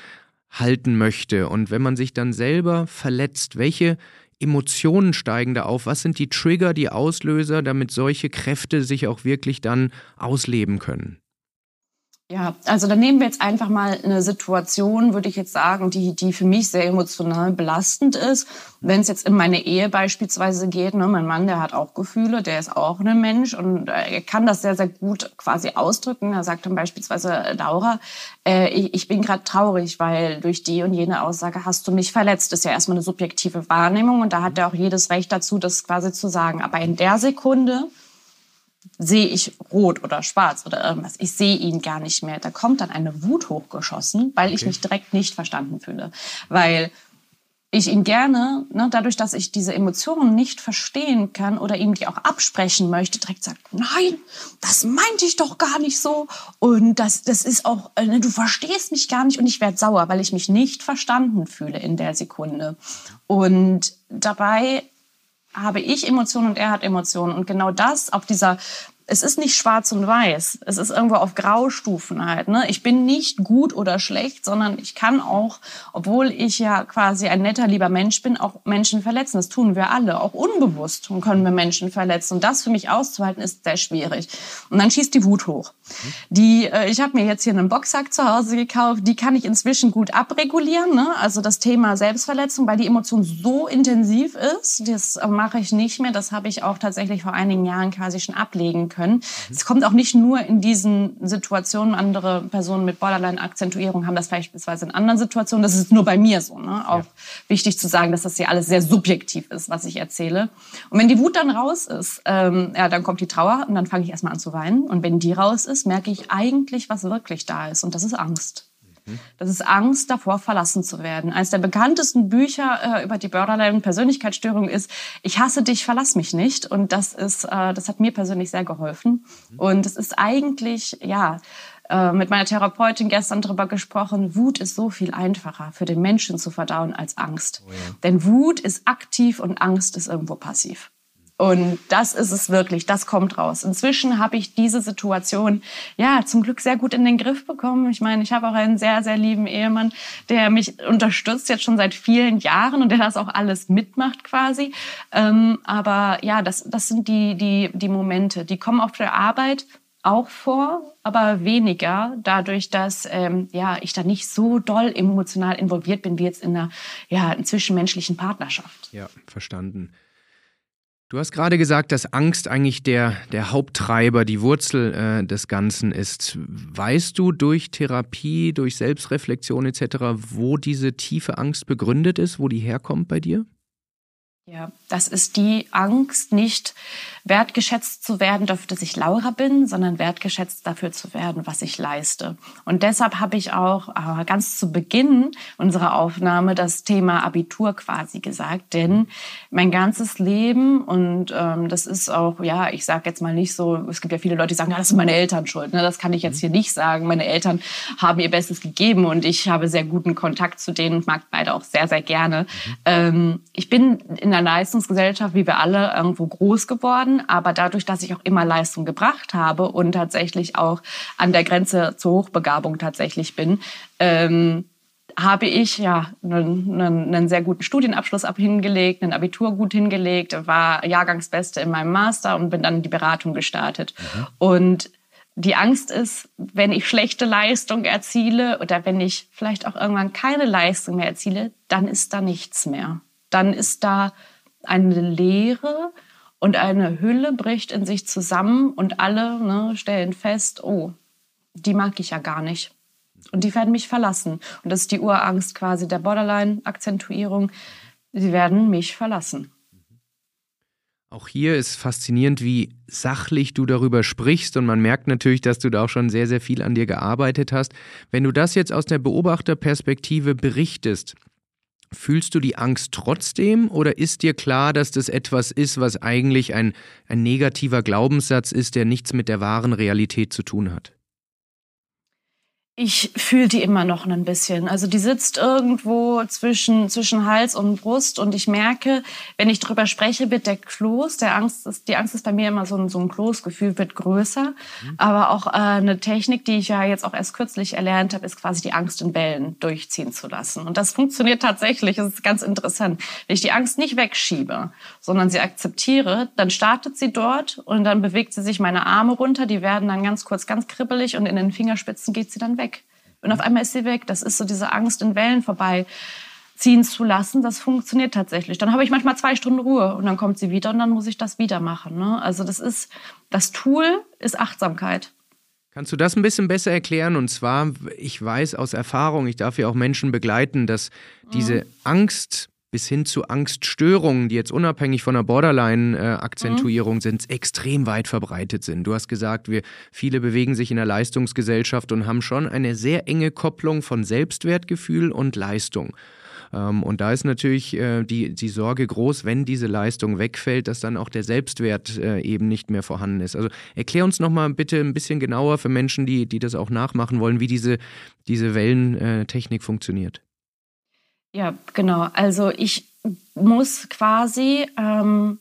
halten möchte. Und wenn man sich dann selber verletzt, welche Emotionen steigen da auf? Was sind die Trigger, die Auslöser, damit solche Kräfte sich auch wirklich dann ausleben können? Ja, also dann nehmen wir jetzt einfach mal eine Situation, würde ich jetzt sagen, die, die für mich sehr emotional belastend ist. Wenn es jetzt in meine Ehe beispielsweise geht, ne, mein Mann, der hat auch Gefühle, der ist auch ein Mensch und äh, er kann das sehr, sehr gut quasi ausdrücken. Er sagt dann beispielsweise, äh, Laura, äh, ich, ich bin gerade traurig, weil durch die und jene Aussage hast du mich verletzt. Das ist ja erstmal eine subjektive Wahrnehmung und da hat er auch jedes Recht dazu, das quasi zu sagen. Aber in der Sekunde, sehe ich rot oder schwarz oder irgendwas. Ich sehe ihn gar nicht mehr. Da kommt dann eine Wut hochgeschossen, weil okay. ich mich direkt nicht verstanden fühle. Weil ich ihn gerne, ne, dadurch, dass ich diese Emotionen nicht verstehen kann oder ihm die auch absprechen möchte, direkt sagt, nein, das meinte ich doch gar nicht so. Und das, das ist auch, äh, ne, du verstehst mich gar nicht und ich werde sauer, weil ich mich nicht verstanden fühle in der Sekunde. Und dabei habe ich Emotionen und er hat Emotionen. Und genau das auf dieser es ist nicht schwarz und weiß. Es ist irgendwo auf Graustufen halt. Ne? Ich bin nicht gut oder schlecht, sondern ich kann auch, obwohl ich ja quasi ein netter, lieber Mensch bin, auch Menschen verletzen. Das tun wir alle. Auch unbewusst können wir Menschen verletzen. Und das für mich auszuhalten, ist sehr schwierig. Und dann schießt die Wut hoch. Die, äh, ich habe mir jetzt hier einen Boxsack zu Hause gekauft. Die kann ich inzwischen gut abregulieren. Ne? Also das Thema Selbstverletzung, weil die Emotion so intensiv ist, das mache ich nicht mehr. Das habe ich auch tatsächlich vor einigen Jahren quasi schon ablegen können können. Mhm. Es kommt auch nicht nur in diesen Situationen, andere Personen mit Borderline-Akzentuierung haben das beispielsweise in anderen Situationen. Das ist nur bei mir so. Ne? Auch ja. wichtig zu sagen, dass das hier alles sehr subjektiv ist, was ich erzähle. Und wenn die Wut dann raus ist, ähm, ja, dann kommt die Trauer und dann fange ich erstmal an zu weinen. Und wenn die raus ist, merke ich eigentlich, was wirklich da ist. Und das ist Angst. Das ist Angst davor, verlassen zu werden. Eines der bekanntesten Bücher äh, über die Borderline-Persönlichkeitsstörung ist Ich hasse dich, verlass mich nicht. Und das ist, äh, das hat mir persönlich sehr geholfen. Und es ist eigentlich, ja, äh, mit meiner Therapeutin gestern darüber gesprochen, Wut ist so viel einfacher für den Menschen zu verdauen als Angst. Oh ja. Denn Wut ist aktiv und Angst ist irgendwo passiv. Und das ist es wirklich, das kommt raus. Inzwischen habe ich diese Situation ja zum Glück sehr gut in den Griff bekommen. Ich meine, ich habe auch einen sehr, sehr lieben Ehemann, der mich unterstützt jetzt schon seit vielen Jahren und der das auch alles mitmacht quasi. Ähm, aber ja, das, das sind die, die, die Momente, die kommen auf der Arbeit auch vor, aber weniger, dadurch, dass ähm, ja, ich da nicht so doll emotional involviert bin wie jetzt in einer ja, zwischenmenschlichen Partnerschaft. Ja, verstanden. Du hast gerade gesagt, dass Angst eigentlich der, der Haupttreiber, die Wurzel äh, des Ganzen ist. Weißt du durch Therapie, durch Selbstreflexion etc., wo diese tiefe Angst begründet ist, wo die herkommt bei dir? Ja, das ist die Angst, nicht wertgeschätzt zu werden dafür, dass ich Laura bin, sondern wertgeschätzt dafür zu werden, was ich leiste. Und deshalb habe ich auch äh, ganz zu Beginn unserer Aufnahme das Thema Abitur quasi gesagt, denn mein ganzes Leben und ähm, das ist auch, ja, ich sage jetzt mal nicht so, es gibt ja viele Leute, die sagen, ja, das ist meine Eltern schuld. Ne? Das kann ich jetzt hier nicht sagen. Meine Eltern haben ihr Bestes gegeben und ich habe sehr guten Kontakt zu denen und mag beide auch sehr, sehr gerne. Mhm. Ähm, ich bin in einer Leistungsgesellschaft, wie wir alle, irgendwo groß geworden. Aber dadurch, dass ich auch immer Leistung gebracht habe und tatsächlich auch an der Grenze zur Hochbegabung tatsächlich bin, ähm, habe ich ja einen, einen, sehr guten Studienabschluss hingelegt, ein Abitur gut hingelegt, war Jahrgangsbeste in meinem Master und bin dann in die Beratung gestartet. Mhm. Und die Angst ist, wenn ich schlechte Leistung erziele oder wenn ich vielleicht auch irgendwann keine Leistung mehr erziele, dann ist da nichts mehr. Dann ist da eine Leere und eine Hülle bricht in sich zusammen und alle ne, stellen fest, oh, die mag ich ja gar nicht. Und die werden mich verlassen. Und das ist die Urangst quasi der Borderline-Akzentuierung. Sie werden mich verlassen. Auch hier ist faszinierend, wie sachlich du darüber sprichst und man merkt natürlich, dass du da auch schon sehr, sehr viel an dir gearbeitet hast. Wenn du das jetzt aus der Beobachterperspektive berichtest, Fühlst du die Angst trotzdem oder ist dir klar, dass das etwas ist, was eigentlich ein, ein negativer Glaubenssatz ist, der nichts mit der wahren Realität zu tun hat? Ich fühle die immer noch ein bisschen. Also die sitzt irgendwo zwischen, zwischen Hals und Brust und ich merke, wenn ich drüber spreche, wird der Kloß, der Angst ist, die Angst ist bei mir immer so ein, so ein Kloßgefühl, wird größer. Mhm. Aber auch äh, eine Technik, die ich ja jetzt auch erst kürzlich erlernt habe, ist quasi die Angst in Wellen durchziehen zu lassen. Und das funktioniert tatsächlich. Das ist ganz interessant. Wenn ich die Angst nicht wegschiebe, sondern sie akzeptiere, dann startet sie dort und dann bewegt sie sich meine Arme runter. Die werden dann ganz kurz ganz kribbelig und in den Fingerspitzen geht sie dann weg. Und auf einmal ist sie weg. Das ist so diese Angst in Wellen vorbei ziehen zu lassen, das funktioniert tatsächlich. Dann habe ich manchmal zwei Stunden Ruhe und dann kommt sie wieder und dann muss ich das wieder machen. Ne? Also das ist, das Tool ist Achtsamkeit. Kannst du das ein bisschen besser erklären? Und zwar, ich weiß aus Erfahrung, ich darf ja auch Menschen begleiten, dass diese mhm. Angst bis hin zu Angststörungen, die jetzt unabhängig von der Borderline-Akzentuierung mhm. sind, extrem weit verbreitet sind. Du hast gesagt, wir viele bewegen sich in der Leistungsgesellschaft und haben schon eine sehr enge Kopplung von Selbstwertgefühl und Leistung. Ähm, und da ist natürlich äh, die, die Sorge groß, wenn diese Leistung wegfällt, dass dann auch der Selbstwert äh, eben nicht mehr vorhanden ist. Also erklär uns nochmal bitte ein bisschen genauer für Menschen, die, die das auch nachmachen wollen, wie diese, diese Wellentechnik funktioniert. Ja, genau. Also ich muss quasi ähm,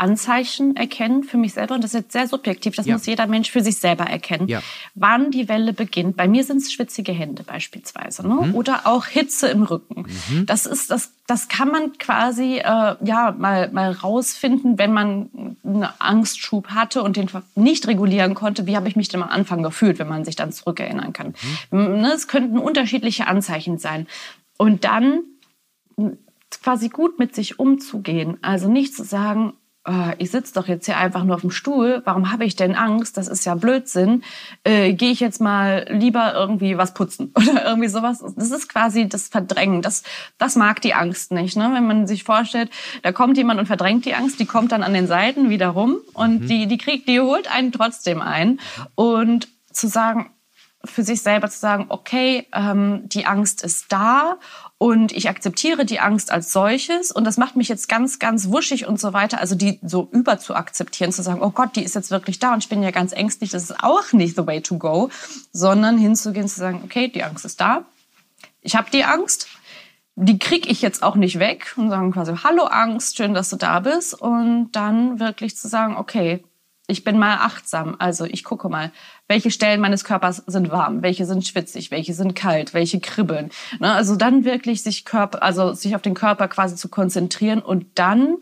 Anzeichen erkennen für mich selber. Und das ist jetzt sehr subjektiv. Das ja. muss jeder Mensch für sich selber erkennen. Ja. Wann die Welle beginnt. Bei mir sind es schwitzige Hände beispielsweise. Ne? Mhm. Oder auch Hitze im Rücken. Mhm. Das ist, das, das kann man quasi, äh, ja, mal, mal rausfinden, wenn man einen Angstschub hatte und den nicht regulieren konnte. Wie habe ich mich denn am Anfang gefühlt, wenn man sich dann zurückerinnern kann? Mhm. Ne, es könnten unterschiedliche Anzeichen sein. Und dann quasi gut mit sich umzugehen. Also nicht zu sagen, oh, ich sitze doch jetzt hier einfach nur auf dem Stuhl, warum habe ich denn Angst? Das ist ja Blödsinn. Äh, Gehe ich jetzt mal lieber irgendwie was putzen oder irgendwie sowas. Das ist quasi das Verdrängen. Das, das mag die Angst nicht. Ne? Wenn man sich vorstellt, da kommt jemand und verdrängt die Angst, die kommt dann an den Seiten wieder rum und mhm. die, die kriegt, die holt einen trotzdem ein. Und zu sagen, für sich selber zu sagen, okay, ähm, die Angst ist da und ich akzeptiere die Angst als solches und das macht mich jetzt ganz, ganz wuschig und so weiter. Also die so über zu akzeptieren, zu sagen, oh Gott, die ist jetzt wirklich da und ich bin ja ganz ängstlich, das ist auch nicht the way to go, sondern hinzugehen, zu sagen, okay, die Angst ist da, ich habe die Angst, die kriege ich jetzt auch nicht weg und sagen quasi, hallo Angst, schön, dass du da bist und dann wirklich zu sagen, okay, ich bin mal achtsam. Also ich gucke mal, welche Stellen meines Körpers sind warm, welche sind schwitzig, welche sind kalt, welche kribbeln. Ne? Also dann wirklich sich Körper, also sich auf den Körper quasi zu konzentrieren und dann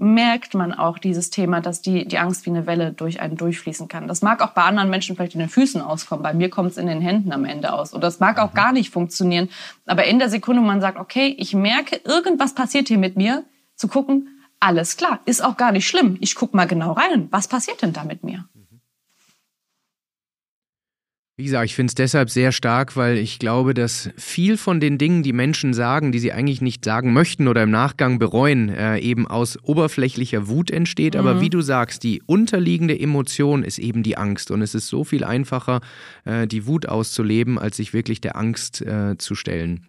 merkt man auch dieses Thema, dass die, die Angst wie eine Welle durch einen durchfließen kann. Das mag auch bei anderen Menschen vielleicht in den Füßen auskommen. Bei mir kommt es in den Händen am Ende aus. Oder das mag auch mhm. gar nicht funktionieren. Aber in der Sekunde, wo man sagt, okay, ich merke, irgendwas passiert hier mit mir, zu gucken, alles klar, ist auch gar nicht schlimm. Ich gucke mal genau rein. Was passiert denn da mit mir? Wie gesagt, ich finde es deshalb sehr stark, weil ich glaube, dass viel von den Dingen, die Menschen sagen, die sie eigentlich nicht sagen möchten oder im Nachgang bereuen, äh, eben aus oberflächlicher Wut entsteht. Mhm. Aber wie du sagst, die unterliegende Emotion ist eben die Angst. Und es ist so viel einfacher, äh, die Wut auszuleben, als sich wirklich der Angst äh, zu stellen.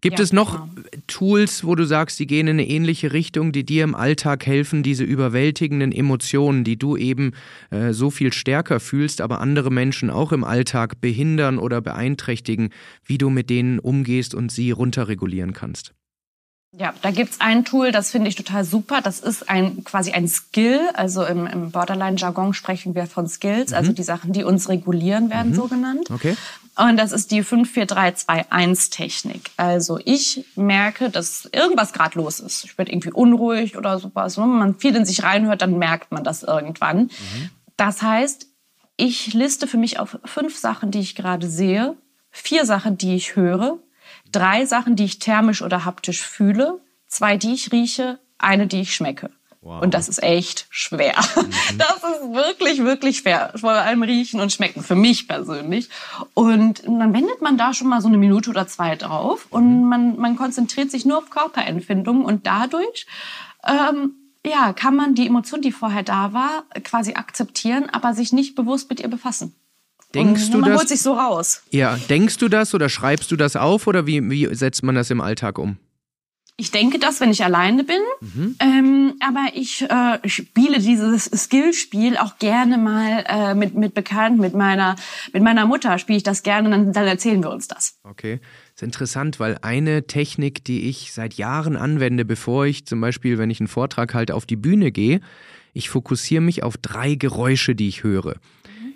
Gibt ja, es noch genau. Tools, wo du sagst, die gehen in eine ähnliche Richtung, die dir im Alltag helfen, diese überwältigenden Emotionen, die du eben äh, so viel stärker fühlst, aber andere Menschen auch im Alltag behindern oder beeinträchtigen, wie du mit denen umgehst und sie runterregulieren kannst? Ja, da gibt's ein Tool, das finde ich total super. Das ist ein quasi ein Skill. Also im, im Borderline-Jargon sprechen wir von Skills, also mhm. also die Sachen, die uns regulieren, werden mhm. so genannt. Okay. Und das ist die 54321-Technik. Also ich merke, dass irgendwas gerade los ist. Ich werde irgendwie unruhig oder sowas. Wenn man viel in sich reinhört, dann merkt man das irgendwann. Mhm. Das heißt, ich liste für mich auf fünf Sachen, die ich gerade sehe, vier Sachen, die ich höre, drei Sachen, die ich thermisch oder haptisch fühle, zwei, die ich rieche, eine, die ich schmecke. Wow. Und das ist echt schwer. Mhm. Das ist wirklich, wirklich schwer. Vor allem riechen und schmecken, für mich persönlich. Und dann wendet man da schon mal so eine Minute oder zwei drauf und mhm. man, man konzentriert sich nur auf Körperempfindungen und dadurch ähm, ja, kann man die Emotion, die vorher da war, quasi akzeptieren, aber sich nicht bewusst mit ihr befassen. Denkst und du man das? holt sich so raus. Ja, denkst du das oder schreibst du das auf oder wie, wie setzt man das im Alltag um? Ich denke das, wenn ich alleine bin. Mhm. Ähm, aber ich äh, spiele dieses Skillspiel auch gerne mal äh, mit, mit Bekannten, mit meiner, mit meiner Mutter spiele ich das gerne und dann, dann erzählen wir uns das. Okay. Das ist interessant, weil eine Technik, die ich seit Jahren anwende, bevor ich zum Beispiel, wenn ich einen Vortrag halte, auf die Bühne gehe, ich fokussiere mich auf drei Geräusche, die ich höre.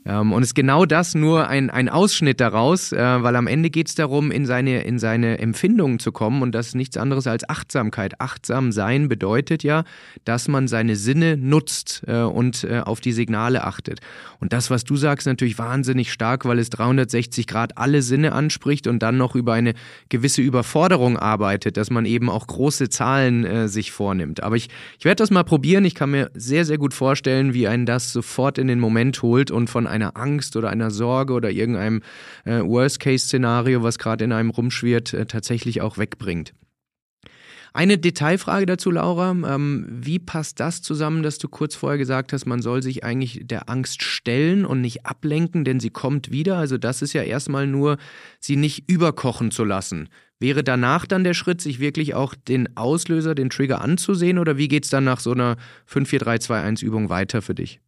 Ähm, und ist genau das nur ein, ein Ausschnitt daraus, äh, weil am Ende geht es darum, in seine, in seine Empfindungen zu kommen und das ist nichts anderes als Achtsamkeit. Achtsam sein bedeutet ja, dass man seine Sinne nutzt äh, und äh, auf die Signale achtet. Und das, was du sagst, natürlich wahnsinnig stark, weil es 360 Grad alle Sinne anspricht und dann noch über eine gewisse Überforderung arbeitet, dass man eben auch große Zahlen äh, sich vornimmt. Aber ich, ich werde das mal probieren. Ich kann mir sehr, sehr gut vorstellen, wie einen das sofort in den Moment holt und von einer Angst oder einer Sorge oder irgendeinem äh, Worst-Case-Szenario, was gerade in einem rumschwirrt, äh, tatsächlich auch wegbringt. Eine Detailfrage dazu, Laura. Ähm, wie passt das zusammen, dass du kurz vorher gesagt hast, man soll sich eigentlich der Angst stellen und nicht ablenken, denn sie kommt wieder? Also das ist ja erstmal nur, sie nicht überkochen zu lassen. Wäre danach dann der Schritt, sich wirklich auch den Auslöser, den Trigger anzusehen oder wie geht es dann nach so einer 5-4-3-2-1-Übung weiter für dich?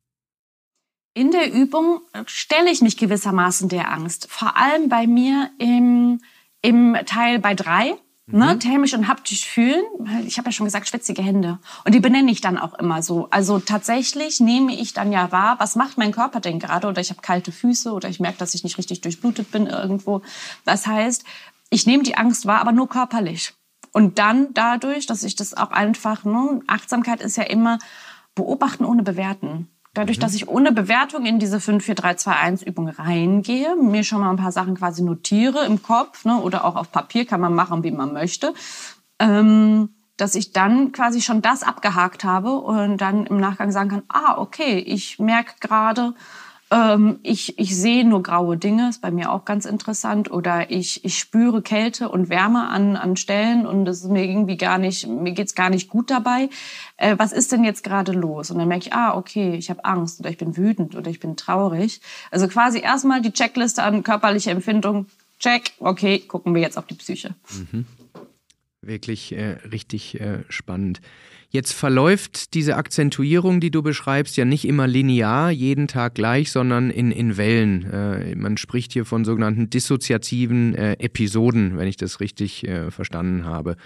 In der Übung stelle ich mich gewissermaßen der Angst. Vor allem bei mir im, im Teil bei drei. Ne, mhm. Ne, thermisch und haptisch fühlen. Ich habe ja schon gesagt, schwitzige Hände. Und die benenne ich dann auch immer so. Also tatsächlich nehme ich dann ja wahr, was macht mein Körper denn gerade? Oder ich habe kalte Füße oder ich merke, dass ich nicht richtig durchblutet bin irgendwo. Das heißt, ich nehme die Angst wahr, aber nur körperlich. Und dann dadurch, dass ich das auch einfach, ne, Achtsamkeit ist ja immer beobachten ohne bewerten. Dadurch, mhm. dass ich ohne Bewertung in diese 5, 4, 3, 2, 1 Übung reingehe, mir schon mal ein paar Sachen quasi notiere im Kopf ne, oder auch auf Papier, kann man machen, wie man möchte, ähm, dass ich dann quasi schon das abgehakt habe und dann im Nachgang sagen kann, ah, okay, ich merke gerade, ähm, ich, ich sehe nur graue Dinge, ist bei mir auch ganz interessant. Oder ich, ich spüre Kälte und Wärme an, an Stellen und es ist mir irgendwie gar nicht, mir geht's gar nicht gut dabei. Äh, was ist denn jetzt gerade los? Und dann merke ich, ah, okay, ich habe Angst oder ich bin wütend oder ich bin traurig. Also quasi erstmal die Checkliste an körperliche Empfindung. Check, okay, gucken wir jetzt auf die Psyche. Mhm. Wirklich äh, richtig äh, spannend. Jetzt verläuft diese Akzentuierung, die du beschreibst, ja nicht immer linear, jeden Tag gleich, sondern in, in Wellen. Äh, man spricht hier von sogenannten dissoziativen äh, Episoden, wenn ich das richtig äh, verstanden habe.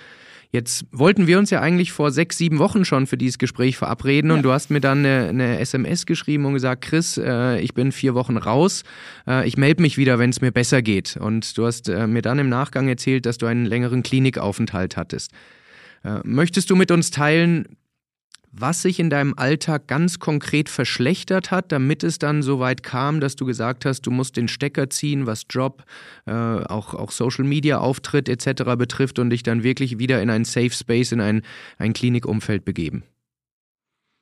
Jetzt wollten wir uns ja eigentlich vor sechs, sieben Wochen schon für dieses Gespräch verabreden ja. und du hast mir dann eine, eine SMS geschrieben und gesagt, Chris, äh, ich bin vier Wochen raus, äh, ich melde mich wieder, wenn es mir besser geht. Und du hast äh, mir dann im Nachgang erzählt, dass du einen längeren Klinikaufenthalt hattest. Äh, möchtest du mit uns teilen, was sich in deinem Alltag ganz konkret verschlechtert hat, damit es dann so weit kam, dass du gesagt hast, du musst den Stecker ziehen, was Job, äh, auch, auch Social Media Auftritt etc. betrifft und dich dann wirklich wieder in ein Safe Space, in ein, ein Klinikumfeld begeben?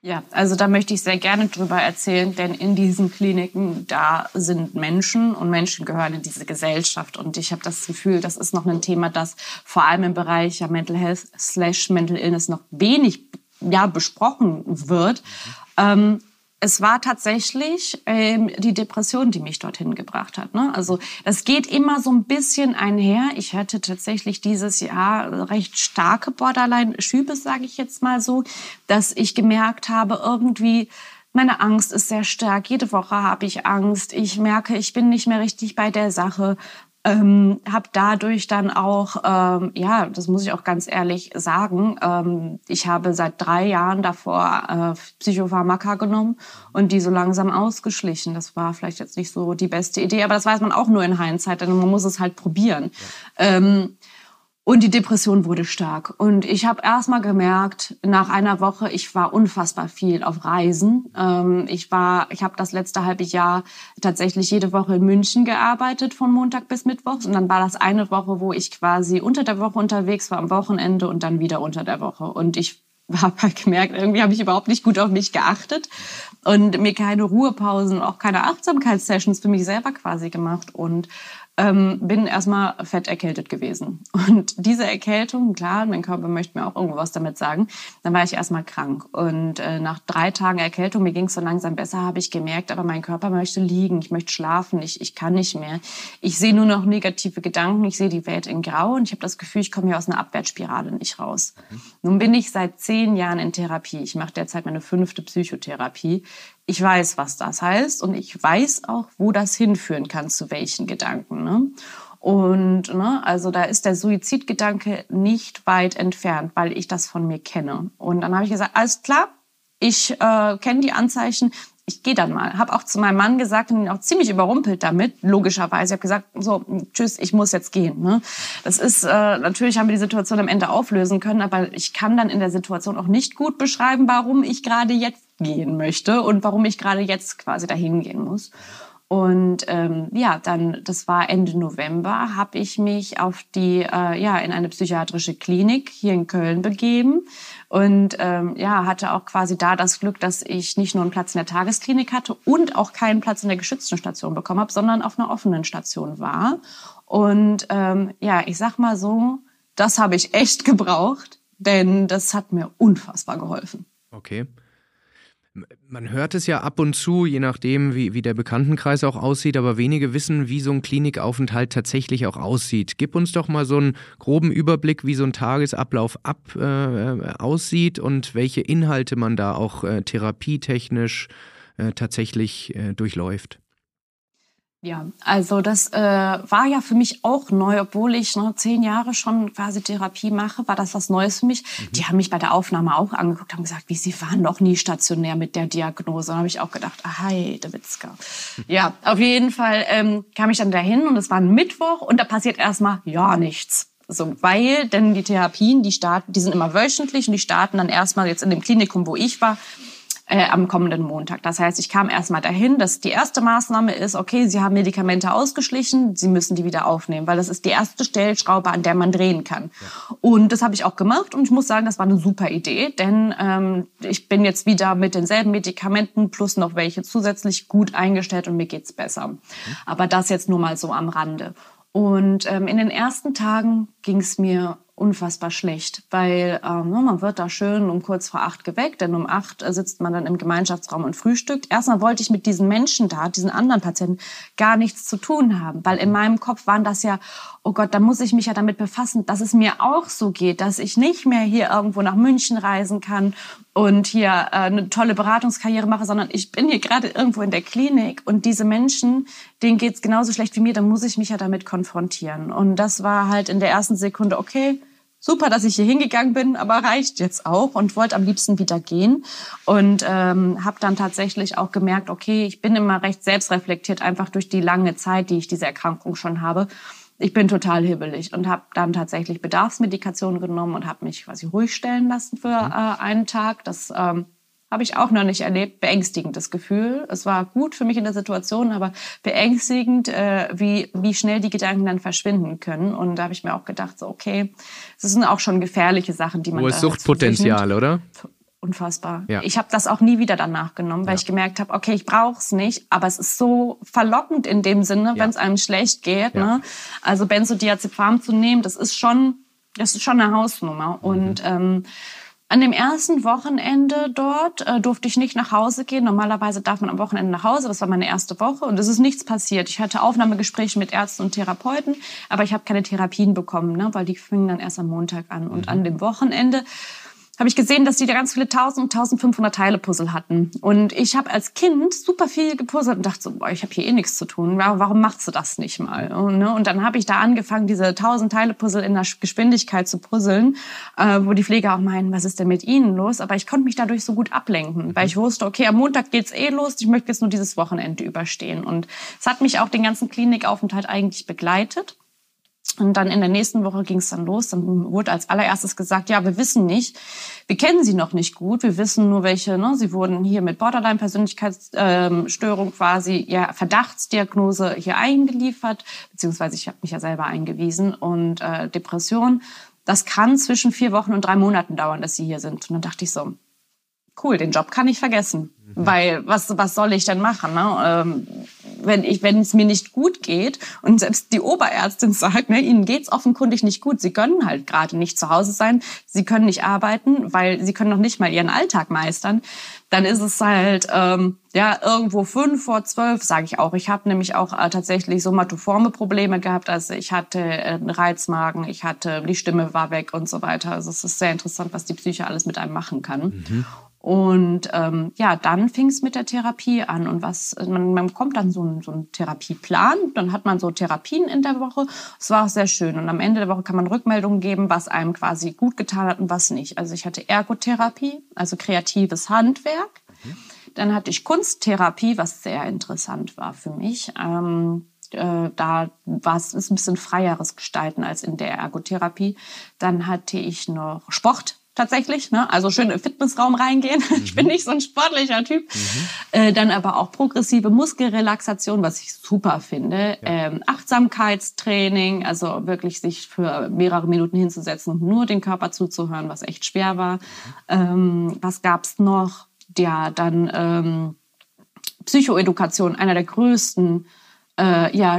Ja, also da möchte ich sehr gerne drüber erzählen, denn in diesen Kliniken, da sind Menschen und Menschen gehören in diese Gesellschaft. Und ich habe das Gefühl, das ist noch ein Thema, das vor allem im Bereich Mental Health slash Mental Illness noch wenig ja, besprochen wird. Ähm, es war tatsächlich ähm, die Depression, die mich dorthin gebracht hat. Ne? Also das geht immer so ein bisschen einher. Ich hatte tatsächlich dieses Jahr recht starke Borderline-Schübe, sage ich jetzt mal so, dass ich gemerkt habe, irgendwie meine Angst ist sehr stark. Jede Woche habe ich Angst. Ich merke, ich bin nicht mehr richtig bei der Sache ähm, habe dadurch dann auch, ähm, ja, das muss ich auch ganz ehrlich sagen, ähm, ich habe seit drei Jahren davor äh, Psychopharmaka genommen und die so langsam ausgeschlichen. Das war vielleicht jetzt nicht so die beste Idee, aber das weiß man auch nur in Hindsight, denn man muss es halt probieren. Ähm, und die Depression wurde stark. Und ich habe erstmal gemerkt, nach einer Woche, ich war unfassbar viel auf Reisen. Ähm, ich war, ich habe das letzte halbe Jahr tatsächlich jede Woche in München gearbeitet, von Montag bis Mittwoch. Und dann war das eine Woche, wo ich quasi unter der Woche unterwegs war, am Wochenende und dann wieder unter der Woche. Und ich habe halt gemerkt, irgendwie habe ich überhaupt nicht gut auf mich geachtet und mir keine Ruhepausen, auch keine Achtsamkeitssessions für mich selber quasi gemacht. Und ähm, bin erstmal fett erkältet gewesen. Und diese Erkältung, klar, mein Körper möchte mir auch irgendwo was damit sagen, dann war ich erstmal krank. Und äh, nach drei Tagen Erkältung, mir ging es so langsam besser, habe ich gemerkt, aber mein Körper möchte liegen, ich möchte schlafen, ich, ich kann nicht mehr. Ich sehe nur noch negative Gedanken, ich sehe die Welt in Grau und ich habe das Gefühl, ich komme hier aus einer Abwärtsspirale nicht raus. Mhm. Nun bin ich seit zehn Jahren in Therapie. Ich mache derzeit meine fünfte Psychotherapie ich weiß, was das heißt und ich weiß auch, wo das hinführen kann, zu welchen Gedanken. Ne? Und ne, also da ist der Suizidgedanke nicht weit entfernt, weil ich das von mir kenne. Und dann habe ich gesagt, alles klar, ich äh, kenne die Anzeichen, ich gehe dann mal. Habe auch zu meinem Mann gesagt und ihn auch ziemlich überrumpelt damit, logischerweise. Ich habe gesagt, so, tschüss, ich muss jetzt gehen. Ne? Das ist, äh, natürlich haben wir die Situation am Ende auflösen können, aber ich kann dann in der Situation auch nicht gut beschreiben, warum ich gerade jetzt gehen möchte und warum ich gerade jetzt quasi dahin gehen muss. Und ähm, ja, dann, das war Ende November, habe ich mich auf die, äh, ja, in eine psychiatrische Klinik hier in Köln begeben und ähm, ja, hatte auch quasi da das Glück, dass ich nicht nur einen Platz in der Tagesklinik hatte und auch keinen Platz in der geschützten Station bekommen habe, sondern auf einer offenen Station war. Und ähm, ja, ich sag mal so, das habe ich echt gebraucht, denn das hat mir unfassbar geholfen. Okay. Man hört es ja ab und zu, je nachdem, wie, wie der Bekanntenkreis auch aussieht, aber wenige wissen, wie so ein Klinikaufenthalt tatsächlich auch aussieht. Gib uns doch mal so einen groben Überblick, wie so ein Tagesablauf ab, äh, aussieht und welche Inhalte man da auch äh, therapietechnisch äh, tatsächlich äh, durchläuft. Ja, also das äh, war ja für mich auch neu, obwohl ich ne, zehn Jahre schon quasi Therapie mache, war das was Neues für mich. Mhm. Die haben mich bei der Aufnahme auch angeguckt, haben gesagt, wie sie waren noch nie stationär mit der Diagnose. Da habe ich auch gedacht, ah, hi, der Witzka. ja, auf jeden Fall ähm, kam ich dann dahin und es war ein Mittwoch und da passiert erstmal ja nichts. So, weil denn die Therapien, die starten, die sind immer wöchentlich und die starten dann erstmal jetzt in dem Klinikum, wo ich war, äh, am kommenden Montag. Das heißt, ich kam erstmal dahin, dass die erste Maßnahme ist, okay, Sie haben Medikamente ausgeschlichen, Sie müssen die wieder aufnehmen, weil das ist die erste Stellschraube, an der man drehen kann. Ja. Und das habe ich auch gemacht und ich muss sagen, das war eine super Idee, denn ähm, ich bin jetzt wieder mit denselben Medikamenten plus noch welche zusätzlich gut eingestellt und mir geht's besser. Mhm. Aber das jetzt nur mal so am Rande. Und ähm, in den ersten Tagen ging es mir unfassbar schlecht, weil ähm, ne, man wird da schön um kurz vor acht geweckt, denn um acht äh, sitzt man dann im Gemeinschaftsraum und frühstückt. Erstmal wollte ich mit diesen Menschen da, diesen anderen Patienten, gar nichts zu tun haben, weil in meinem Kopf waren das ja, oh Gott, da muss ich mich ja damit befassen, dass es mir auch so geht, dass ich nicht mehr hier irgendwo nach München reisen kann und hier äh, eine tolle Beratungskarriere mache, sondern ich bin hier gerade irgendwo in der Klinik und diese Menschen, denen geht's genauso schlecht wie mir, dann muss ich mich ja damit konfrontieren. Und das war halt in der ersten Sekunde, okay, super, dass ich hier hingegangen bin, aber reicht jetzt auch und wollte am liebsten wieder gehen und ähm, habe dann tatsächlich auch gemerkt, okay, ich bin immer recht selbstreflektiert, einfach durch die lange Zeit, die ich diese Erkrankung schon habe. Ich bin total hibbelig und habe dann tatsächlich Bedarfsmedikation genommen und habe mich quasi ruhig stellen lassen für mhm. äh, einen Tag. Das ähm, habe ich auch noch nicht erlebt. Beängstigendes Gefühl. Es war gut für mich in der Situation, aber beängstigend, äh, wie, wie schnell die Gedanken dann verschwinden können. Und da habe ich mir auch gedacht, so, okay, das sind auch schon gefährliche Sachen, die man. Wo ist Suchtpotenzial, oder? Unfassbar. Ja. Ich habe das auch nie wieder danach genommen, weil ja. ich gemerkt habe, okay, ich brauche es nicht, aber es ist so verlockend in dem Sinne, ja. wenn es einem schlecht geht. Ne? Also Benzodiazepam zu nehmen, das ist schon, das ist schon eine Hausnummer. Mhm. Und ähm, an dem ersten Wochenende dort äh, durfte ich nicht nach Hause gehen. Normalerweise darf man am Wochenende nach Hause. Das war meine erste Woche und es ist nichts passiert. Ich hatte Aufnahmegespräche mit Ärzten und Therapeuten, aber ich habe keine Therapien bekommen, ne, weil die fingen dann erst am Montag an. Und mhm. an dem Wochenende habe ich gesehen, dass die da ganz viele 1000 und 1500 Teile Puzzle hatten. Und ich habe als Kind super viel gepuzzelt und dachte so, boah, ich habe hier eh nichts zu tun. Warum machst du das nicht mal? Und, ne? und dann habe ich da angefangen, diese 1000 Teile Puzzle in der Geschwindigkeit zu puzzeln, äh, wo die Pfleger auch meinen, was ist denn mit ihnen los? Aber ich konnte mich dadurch so gut ablenken, weil ich wusste, okay, am Montag geht's eh los. Ich möchte jetzt nur dieses Wochenende überstehen. Und es hat mich auch den ganzen Klinikaufenthalt eigentlich begleitet. Und dann in der nächsten Woche ging es dann los. Dann wurde als allererstes gesagt, ja, wir wissen nicht, wir kennen sie noch nicht gut, wir wissen nur welche, ne? sie wurden hier mit Borderline-Persönlichkeitsstörung quasi, ja, Verdachtsdiagnose hier eingeliefert, beziehungsweise ich habe mich ja selber eingewiesen und äh, Depression. Das kann zwischen vier Wochen und drei Monaten dauern, dass sie hier sind. Und dann dachte ich so, cool, den Job kann ich vergessen. Mhm. Weil was, was soll ich denn machen? Ne? Ähm, wenn ich, wenn es mir nicht gut geht und selbst die Oberärztin sagt, ne, ihnen geht's offenkundig nicht gut, sie können halt gerade nicht zu Hause sein, sie können nicht arbeiten, weil sie können noch nicht mal ihren Alltag meistern, dann ist es halt ähm, ja irgendwo fünf vor zwölf, sage ich auch. Ich habe nämlich auch äh, tatsächlich somatoforme Probleme gehabt. Also ich hatte äh, einen Reizmagen, ich hatte die Stimme war weg und so weiter. Also es ist sehr interessant, was die Psyche alles mit einem machen kann. Mhm. Und ähm, ja, dann fing es mit der Therapie an. Und was man, man bekommt dann so einen, so einen Therapieplan, dann hat man so Therapien in der Woche. Es war auch sehr schön. Und am Ende der Woche kann man Rückmeldungen geben, was einem quasi gut getan hat und was nicht. Also ich hatte Ergotherapie, also kreatives Handwerk. Mhm. Dann hatte ich Kunsttherapie, was sehr interessant war für mich. Ähm, äh, da war es ein bisschen freieres Gestalten als in der Ergotherapie. Dann hatte ich noch Sport tatsächlich. Ne? Also schön im Fitnessraum reingehen. Mhm. Ich bin mhm. nicht so ein sportlicher Typ. Mhm. Äh, dann aber auch progressive Muskelrelaxation, was ich super finde. Ja. Ähm, Achtsamkeitstraining, also wirklich sich für mehrere Minuten hinzusetzen und nur den Körper zuzuhören, was echt schwer war. Mhm. Ähm, was gab's noch? Ja, dann ähm, Psychoedukation, einer der größten äh, ja,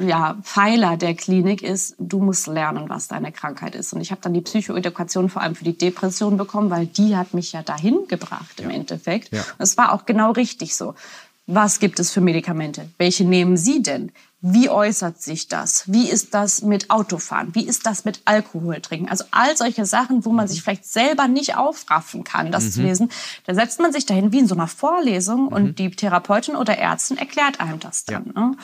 ja, Pfeiler der Klinik ist, du musst lernen, was deine Krankheit ist. Und ich habe dann die Psychoedukation vor allem für die Depression bekommen, weil die hat mich ja dahin gebracht im Endeffekt. Ja. Es war auch genau richtig so. Was gibt es für Medikamente? Welche nehmen Sie denn? Wie äußert sich das? Wie ist das mit Autofahren? Wie ist das mit Alkohol trinken? Also all solche Sachen, wo man mhm. sich vielleicht selber nicht aufraffen kann, das mhm. zu lesen. Da setzt man sich dahin wie in so einer Vorlesung mhm. und die Therapeutin oder Ärztin erklärt einem das dann. Ja. Ne?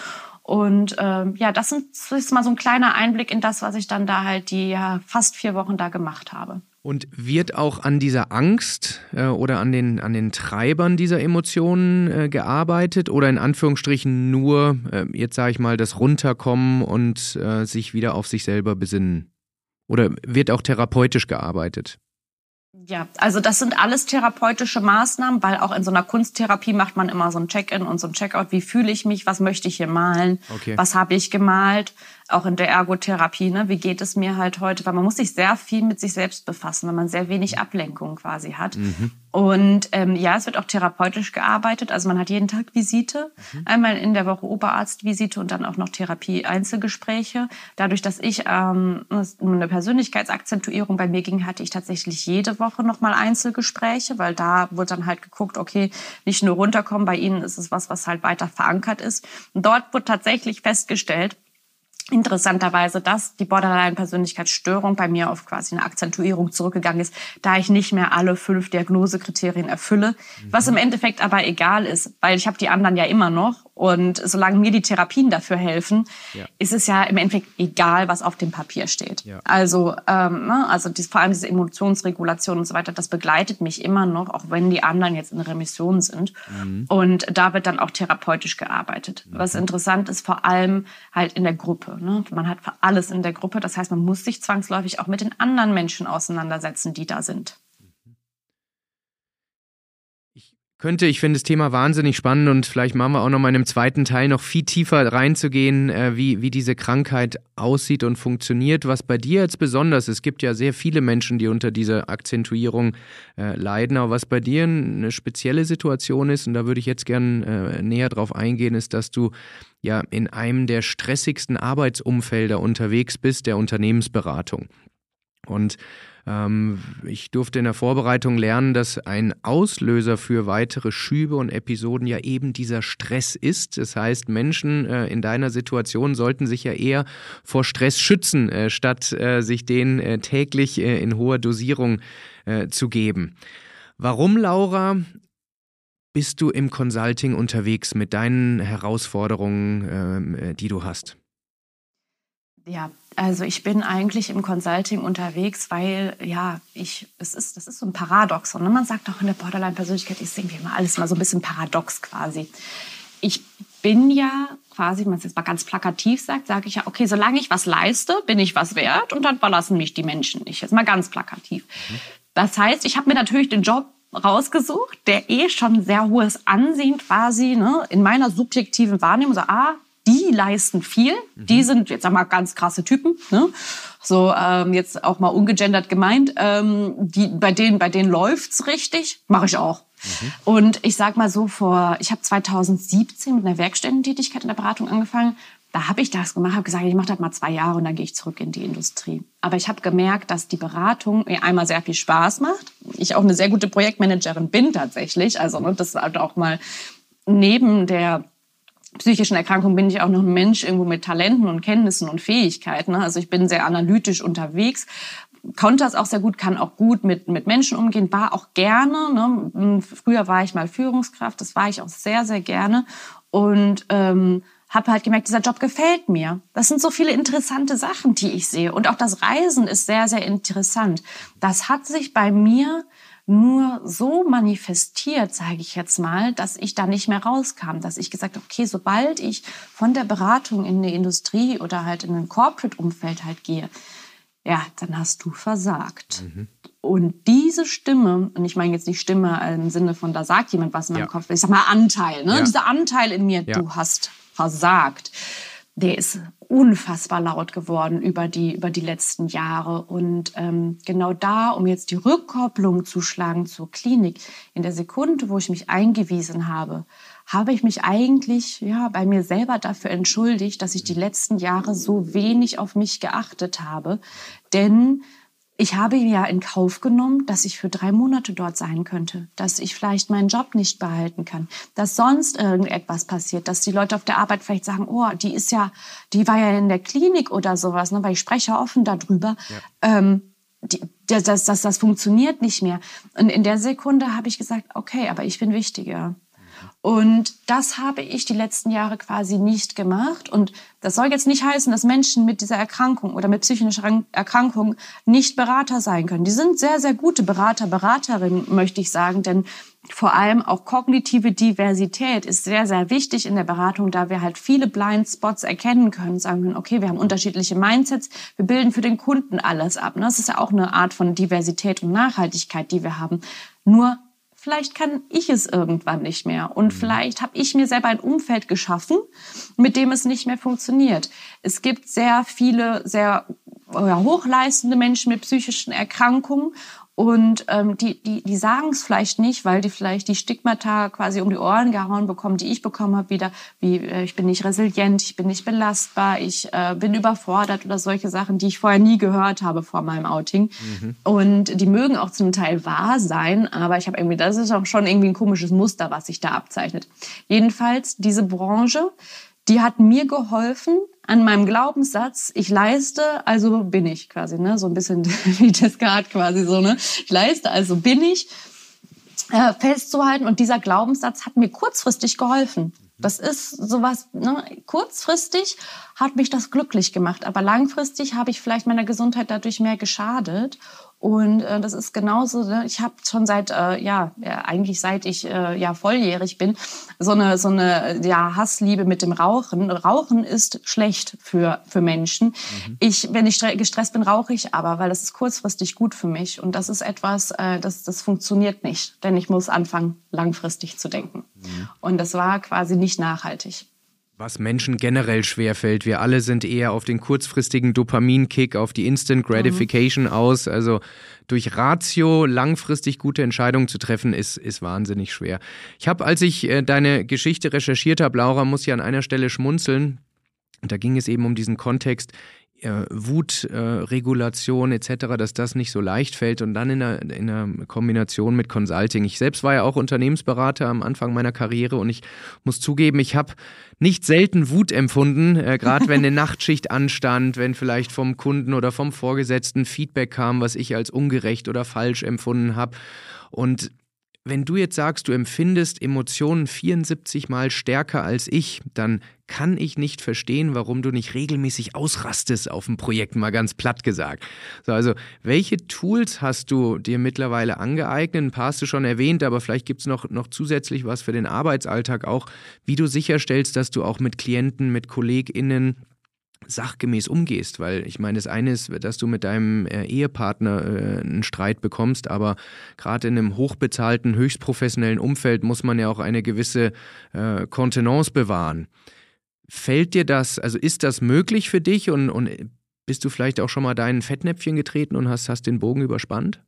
Und ähm, ja, das, ist mal so ein kleiner Einblick in das, was ich dann da halt die ja, fast vier Wochen da gemacht habe. Und wird auch an dieser Angst äh, oder an den, an den Treibern dieser Emotionen äh, gearbeitet oder in Anführungsstrichen nur, äh, jetzt sage ich mal, das Runterkommen und äh, sich wieder auf sich selber besinnen? Oder wird auch therapeutisch gearbeitet? Ja, also das sind alles therapeutische Maßnahmen, weil auch in so einer Kunsttherapie macht man immer so ein Check-in und so ein Check-out. Wie fühle ich mich? Was möchte ich hier malen? Okay. Was habe ich gemalt? Auch in der Ergotherapie, ne? wie geht es mir halt heute, weil man muss sich sehr viel mit sich selbst befassen, weil man sehr wenig Ablenkung quasi hat. Mhm. Und ähm, ja, es wird auch therapeutisch gearbeitet, also man hat jeden Tag Visite, mhm. einmal in der Woche Oberarztvisite und dann auch noch Therapie-Einzelgespräche. Dadurch, dass ich ähm, eine Persönlichkeitsakzentuierung bei mir ging, hatte ich tatsächlich jede Woche nochmal Einzelgespräche, weil da wurde dann halt geguckt, okay, nicht nur runterkommen, bei Ihnen ist es was, was halt weiter verankert ist. Und dort wurde tatsächlich festgestellt, interessanterweise, dass die Borderline-Persönlichkeitsstörung bei mir auf quasi eine Akzentuierung zurückgegangen ist, da ich nicht mehr alle fünf Diagnosekriterien erfülle, mhm. was im Endeffekt aber egal ist, weil ich habe die anderen ja immer noch und solange mir die Therapien dafür helfen, ja. ist es ja im Endeffekt egal, was auf dem Papier steht. Ja. Also, ähm, ne, also dies, vor allem diese Emotionsregulation und so weiter, das begleitet mich immer noch, auch wenn die anderen jetzt in Remission sind. Mhm. Und da wird dann auch therapeutisch gearbeitet. Mhm. Was interessant ist, vor allem halt in der Gruppe. Ne? Man hat alles in der Gruppe. Das heißt, man muss sich zwangsläufig auch mit den anderen Menschen auseinandersetzen, die da sind. Könnte. Ich finde das Thema wahnsinnig spannend und vielleicht machen wir auch noch mal in einem zweiten Teil noch viel tiefer reinzugehen, äh, wie, wie diese Krankheit aussieht und funktioniert. Was bei dir jetzt besonders ist, es gibt ja sehr viele Menschen, die unter dieser Akzentuierung äh, leiden, aber was bei dir eine spezielle Situation ist, und da würde ich jetzt gern äh, näher drauf eingehen, ist, dass du ja in einem der stressigsten Arbeitsumfelder unterwegs bist, der Unternehmensberatung. Und ähm, ich durfte in der Vorbereitung lernen, dass ein Auslöser für weitere Schübe und Episoden ja eben dieser Stress ist. Das heißt, Menschen äh, in deiner Situation sollten sich ja eher vor Stress schützen, äh, statt äh, sich den äh, täglich äh, in hoher Dosierung äh, zu geben. Warum, Laura, bist du im Consulting unterwegs mit deinen Herausforderungen, ähm, die du hast? Ja, also ich bin eigentlich im Consulting unterwegs, weil ja, ich, es ist, das ist so ein Paradoxon. Ne? Man sagt auch in der Borderline-Persönlichkeit ist irgendwie immer alles mal so ein bisschen paradox quasi. Ich bin ja quasi, wenn man es jetzt mal ganz plakativ sagt, sage ich ja, okay, solange ich was leiste, bin ich was wert und dann verlassen mich die Menschen nicht. Jetzt mal ganz plakativ. Das heißt, ich habe mir natürlich den Job rausgesucht, der eh schon sehr hohes Ansehen quasi ne, in meiner subjektiven Wahrnehmung, so, ah, die leisten viel. Mhm. Die sind, jetzt sag mal, ganz krasse Typen. Ne? So ähm, jetzt auch mal ungegendert gemeint. Ähm, die, bei denen, bei denen läuft's richtig. Mache ich auch. Mhm. Und ich sag mal so vor, ich habe 2017 mit einer Werkstättentätigkeit in der Beratung angefangen. Da habe ich das gemacht, habe gesagt, ich mache das mal zwei Jahre und dann gehe ich zurück in die Industrie. Aber ich habe gemerkt, dass die Beratung mir einmal sehr viel Spaß macht. Ich auch eine sehr gute Projektmanagerin bin tatsächlich. Also ne, das halt auch mal neben der psychischen Erkrankung bin ich auch noch ein Mensch irgendwo mit Talenten und Kenntnissen und Fähigkeiten. Ne? Also ich bin sehr analytisch unterwegs, konnte das auch sehr gut, kann auch gut mit, mit Menschen umgehen, war auch gerne. Ne? Früher war ich mal Führungskraft, das war ich auch sehr, sehr gerne. Und ähm, habe halt gemerkt, dieser Job gefällt mir. Das sind so viele interessante Sachen, die ich sehe. Und auch das Reisen ist sehr, sehr interessant. Das hat sich bei mir nur so manifestiert, sage ich jetzt mal, dass ich da nicht mehr rauskam, dass ich gesagt habe, okay, sobald ich von der Beratung in die Industrie oder halt in ein Corporate-Umfeld halt gehe, ja, dann hast du versagt. Mhm. Und diese Stimme, und ich meine jetzt nicht Stimme im Sinne von, da sagt jemand was in meinem ja. Kopf, ich sag mal Anteil, ne? Ja. dieser Anteil in mir, ja. du hast versagt, der ist unfassbar laut geworden über die, über die letzten Jahre. Und ähm, genau da, um jetzt die Rückkopplung zu schlagen zur Klinik, in der Sekunde, wo ich mich eingewiesen habe, habe ich mich eigentlich ja bei mir selber dafür entschuldigt, dass ich die letzten Jahre so wenig auf mich geachtet habe. Denn ich habe ja in Kauf genommen, dass ich für drei Monate dort sein könnte, dass ich vielleicht meinen Job nicht behalten kann, dass sonst irgendetwas passiert, dass die Leute auf der Arbeit vielleicht sagen, oh, die ist ja, die war ja in der Klinik oder sowas, ne, weil ich spreche offen darüber. Ja. Ähm, die, das, das, das, das funktioniert nicht mehr. Und in der Sekunde habe ich gesagt, okay, aber ich bin wichtiger. Und das habe ich die letzten Jahre quasi nicht gemacht. Und das soll jetzt nicht heißen, dass Menschen mit dieser Erkrankung oder mit psychischer Erkrankung nicht Berater sein können. Die sind sehr, sehr gute Berater, Beraterinnen, möchte ich sagen, denn vor allem auch kognitive Diversität ist sehr, sehr wichtig in der Beratung, da wir halt viele Blindspots erkennen können, sagen können, okay, wir haben unterschiedliche Mindsets, wir bilden für den Kunden alles ab. Das ist ja auch eine Art von Diversität und Nachhaltigkeit, die wir haben. Nur vielleicht kann ich es irgendwann nicht mehr. Und mhm. vielleicht habe ich mir selber ein Umfeld geschaffen, mit dem es nicht mehr funktioniert. Es gibt sehr viele, sehr hochleistende Menschen mit psychischen Erkrankungen und ähm, die, die, die sagen es vielleicht nicht, weil die vielleicht die Stigmata quasi um die Ohren gehauen bekommen, die ich bekommen habe, wieder wie äh, ich bin nicht resilient, ich bin nicht belastbar, ich äh, bin überfordert oder solche Sachen, die ich vorher nie gehört habe vor meinem Outing. Mhm. Und die mögen auch zum Teil wahr sein, aber ich habe irgendwie, das ist auch schon irgendwie ein komisches Muster, was sich da abzeichnet. Jedenfalls, diese Branche, die hat mir geholfen, an meinem Glaubenssatz, ich leiste, also bin ich quasi, ne? So ein bisschen wie Descartes quasi so, ne? Ich leiste, also bin ich, äh, festzuhalten. Und dieser Glaubenssatz hat mir kurzfristig geholfen. Das ist sowas, ne? kurzfristig hat mich das glücklich gemacht, aber langfristig habe ich vielleicht meiner Gesundheit dadurch mehr geschadet. Und äh, das ist genauso, ne? ich habe schon seit, äh, ja, eigentlich seit ich äh, ja volljährig bin, so eine, so eine ja, Hassliebe mit dem Rauchen. Rauchen ist schlecht für, für Menschen. Mhm. Ich, wenn ich gestresst bin, rauche ich aber, weil das ist kurzfristig gut für mich. Und das ist etwas, äh, das, das funktioniert nicht, denn ich muss anfangen, langfristig zu denken. Mhm. Und das war quasi nicht nachhaltig. Was Menschen generell schwerfällt. Wir alle sind eher auf den kurzfristigen Dopaminkick, auf die Instant Gratification mhm. aus. Also durch Ratio langfristig gute Entscheidungen zu treffen, ist, ist wahnsinnig schwer. Ich habe, als ich äh, deine Geschichte recherchiert habe, Laura, muss ich an einer Stelle schmunzeln. Und da ging es eben um diesen Kontext, äh, Wutregulation äh, etc., dass das nicht so leicht fällt und dann in einer, in einer Kombination mit Consulting. Ich selbst war ja auch Unternehmensberater am Anfang meiner Karriere und ich muss zugeben, ich habe nicht selten Wut empfunden, äh, gerade wenn eine Nachtschicht anstand, wenn vielleicht vom Kunden oder vom Vorgesetzten Feedback kam, was ich als ungerecht oder falsch empfunden habe. Und wenn du jetzt sagst, du empfindest Emotionen 74 mal stärker als ich, dann kann ich nicht verstehen, warum du nicht regelmäßig ausrastest auf dem Projekt, mal ganz platt gesagt. So, also, welche Tools hast du dir mittlerweile angeeignet? Ein paar hast du schon erwähnt, aber vielleicht gibt es noch, noch zusätzlich was für den Arbeitsalltag auch, wie du sicherstellst, dass du auch mit Klienten, mit KollegInnen sachgemäß umgehst, weil ich meine, das eine ist, dass du mit deinem äh, Ehepartner äh, einen Streit bekommst, aber gerade in einem hochbezahlten, höchst professionellen Umfeld muss man ja auch eine gewisse äh, Kontenance bewahren. Fällt dir das, also ist das möglich für dich und, und bist du vielleicht auch schon mal deinen Fettnäpfchen getreten und hast, hast den Bogen überspannt?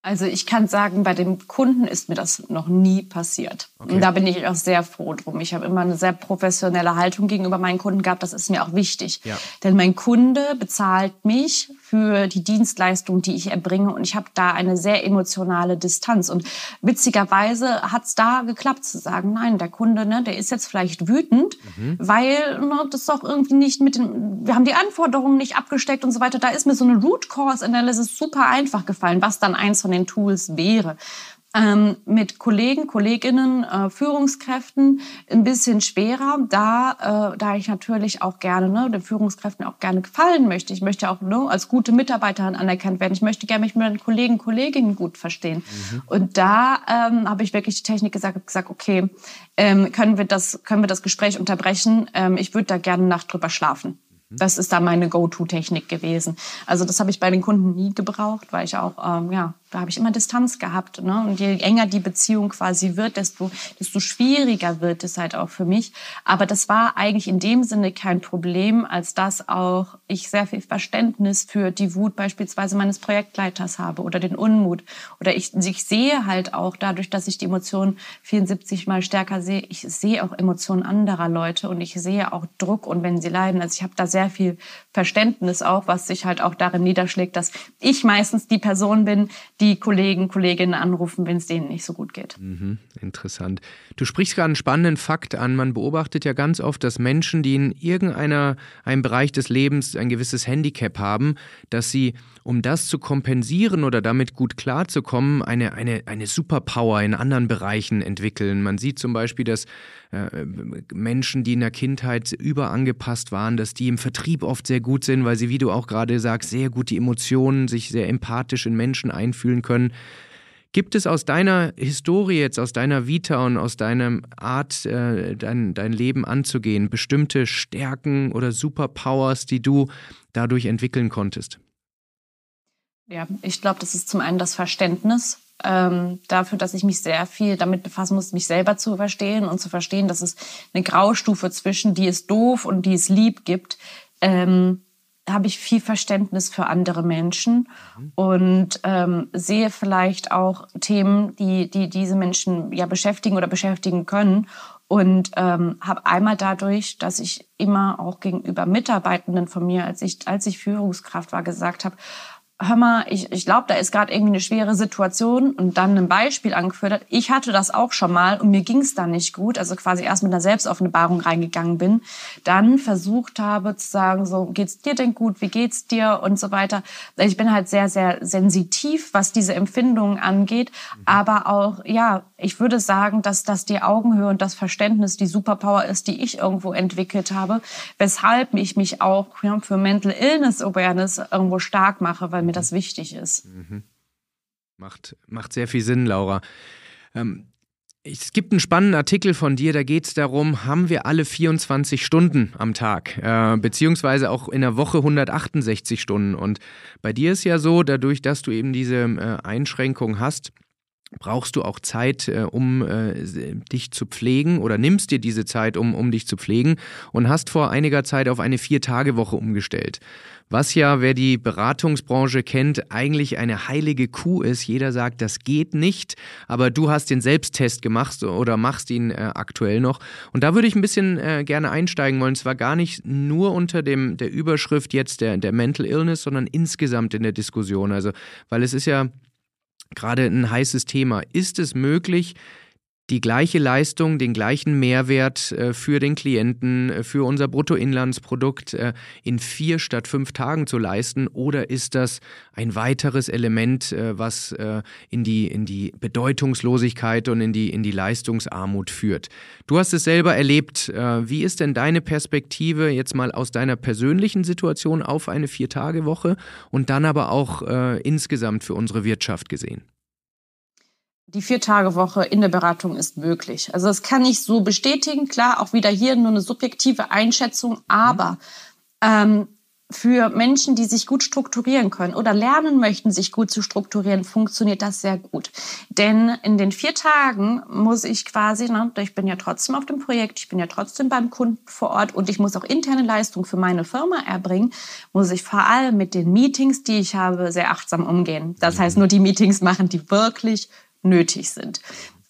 Also ich kann sagen, bei dem Kunden ist mir das noch nie passiert. Okay. Und da bin ich auch sehr froh drum. Ich habe immer eine sehr professionelle Haltung gegenüber meinen Kunden gehabt. Das ist mir auch wichtig. Ja. Denn mein Kunde bezahlt mich für die Dienstleistung, die ich erbringe. Und ich habe da eine sehr emotionale Distanz. Und witzigerweise hat es da geklappt zu sagen, nein, der Kunde, ne, der ist jetzt vielleicht wütend, mhm. weil ne, das doch irgendwie nicht mit den, wir haben die Anforderungen nicht abgesteckt und so weiter. Da ist mir so eine Root Cause Analysis super einfach gefallen, was dann eins von den Tools wäre. Ähm, mit Kollegen, Kolleginnen, äh, Führungskräften ein bisschen schwerer, da, äh, da ich natürlich auch gerne ne, den Führungskräften auch gerne gefallen möchte. Ich möchte auch ne, als gute Mitarbeiterin anerkannt werden. Ich möchte gerne mich mit meinen Kollegen, Kolleginnen gut verstehen. Mhm. Und da ähm, habe ich wirklich die Technik gesagt, gesagt okay, ähm, können wir das, können wir das Gespräch unterbrechen? Ähm, ich würde da gerne Nacht drüber schlafen. Das ist da meine Go-To-Technik gewesen. Also das habe ich bei den Kunden nie gebraucht, weil ich auch, ähm, ja, da habe ich immer Distanz gehabt. Ne? Und je enger die Beziehung quasi wird, desto, desto schwieriger wird es halt auch für mich. Aber das war eigentlich in dem Sinne kein Problem, als dass auch ich sehr viel Verständnis für die Wut beispielsweise meines Projektleiters habe oder den Unmut. Oder ich, ich sehe halt auch dadurch, dass ich die Emotionen 74 mal stärker sehe, ich sehe auch Emotionen anderer Leute und ich sehe auch Druck und wenn sie leiden. Also ich habe da sehr viel Verständnis auch, was sich halt auch darin niederschlägt, dass ich meistens die Person bin, die Kollegen, Kolleginnen anrufen, wenn es denen nicht so gut geht. Mhm, interessant. Du sprichst gerade einen spannenden Fakt an. Man beobachtet ja ganz oft, dass Menschen, die in irgendeiner einem Bereich des Lebens ein gewisses Handicap haben, dass sie, um das zu kompensieren oder damit gut klarzukommen, eine, eine, eine Superpower in anderen Bereichen entwickeln. Man sieht zum Beispiel, dass äh, Menschen, die in der Kindheit überangepasst waren, dass die im Vertrieb oft sehr gut sind, weil sie, wie du auch gerade sagst, sehr gut die Emotionen, sich sehr empathisch in Menschen einfühlen können. Gibt es aus deiner Historie jetzt, aus deiner Vita und aus deiner Art, äh, dein, dein Leben anzugehen, bestimmte Stärken oder Superpowers, die du dadurch entwickeln konntest? Ja, ich glaube, das ist zum einen das Verständnis ähm, dafür, dass ich mich sehr viel damit befassen muss, mich selber zu verstehen und zu verstehen, dass es eine Graustufe zwischen die ist doof und die ist lieb gibt. Ähm, habe ich viel Verständnis für andere Menschen mhm. und ähm, sehe vielleicht auch Themen, die, die diese Menschen ja beschäftigen oder beschäftigen können. Und ähm, habe einmal dadurch, dass ich immer auch gegenüber Mitarbeitenden von mir, als ich, als ich Führungskraft war, gesagt habe, hör mal, ich, ich glaube, da ist gerade irgendwie eine schwere Situation und dann ein Beispiel angeführt hat. Ich hatte das auch schon mal und mir ging es dann nicht gut, also quasi erst mit einer Selbstoffenbarung reingegangen bin, dann versucht habe zu sagen, so geht's dir denn gut, wie geht's dir und so weiter. Ich bin halt sehr, sehr sensitiv, was diese Empfindungen angeht, mhm. aber auch, ja, ich würde sagen, dass das die Augenhöhe und das Verständnis die Superpower ist, die ich irgendwo entwickelt habe, weshalb ich mich auch ja, für Mental Illness Awareness irgendwo stark mache, weil mir das wichtig ist. Mhm. Macht, macht sehr viel Sinn, Laura. Ähm, es gibt einen spannenden Artikel von dir, da geht es darum, haben wir alle 24 Stunden am Tag, äh, beziehungsweise auch in der Woche 168 Stunden. Und bei dir ist ja so, dadurch, dass du eben diese äh, Einschränkung hast, brauchst du auch Zeit, äh, um äh, dich zu pflegen oder nimmst dir diese Zeit, um, um dich zu pflegen und hast vor einiger Zeit auf eine Vier-Tage-Woche umgestellt. Was ja, wer die Beratungsbranche kennt, eigentlich eine heilige Kuh ist. Jeder sagt, das geht nicht, aber du hast den Selbsttest gemacht oder machst ihn äh, aktuell noch. Und da würde ich ein bisschen äh, gerne einsteigen wollen. Zwar gar nicht nur unter dem, der Überschrift jetzt der, der Mental Illness, sondern insgesamt in der Diskussion. Also, weil es ist ja gerade ein heißes Thema. Ist es möglich, die gleiche Leistung, den gleichen Mehrwert äh, für den Klienten, äh, für unser Bruttoinlandsprodukt äh, in vier statt fünf Tagen zu leisten? Oder ist das ein weiteres Element, was in die, in die Bedeutungslosigkeit und in die, in die Leistungsarmut führt? Du hast es selber erlebt. Wie ist denn deine Perspektive jetzt mal aus deiner persönlichen Situation auf eine Vier-Tage-Woche und dann aber auch insgesamt für unsere Wirtschaft gesehen? Die Vier-Tage-Woche in der Beratung ist möglich. Also das kann ich so bestätigen. Klar, auch wieder hier nur eine subjektive Einschätzung, aber ähm, für Menschen, die sich gut strukturieren können oder lernen möchten, sich gut zu strukturieren, funktioniert das sehr gut. Denn in den vier Tagen muss ich quasi, ne, ich bin ja trotzdem auf dem Projekt, ich bin ja trotzdem beim Kunden vor Ort und ich muss auch interne Leistung für meine Firma erbringen, muss ich vor allem mit den Meetings, die ich habe, sehr achtsam umgehen. Das heißt, nur die Meetings machen, die wirklich nötig sind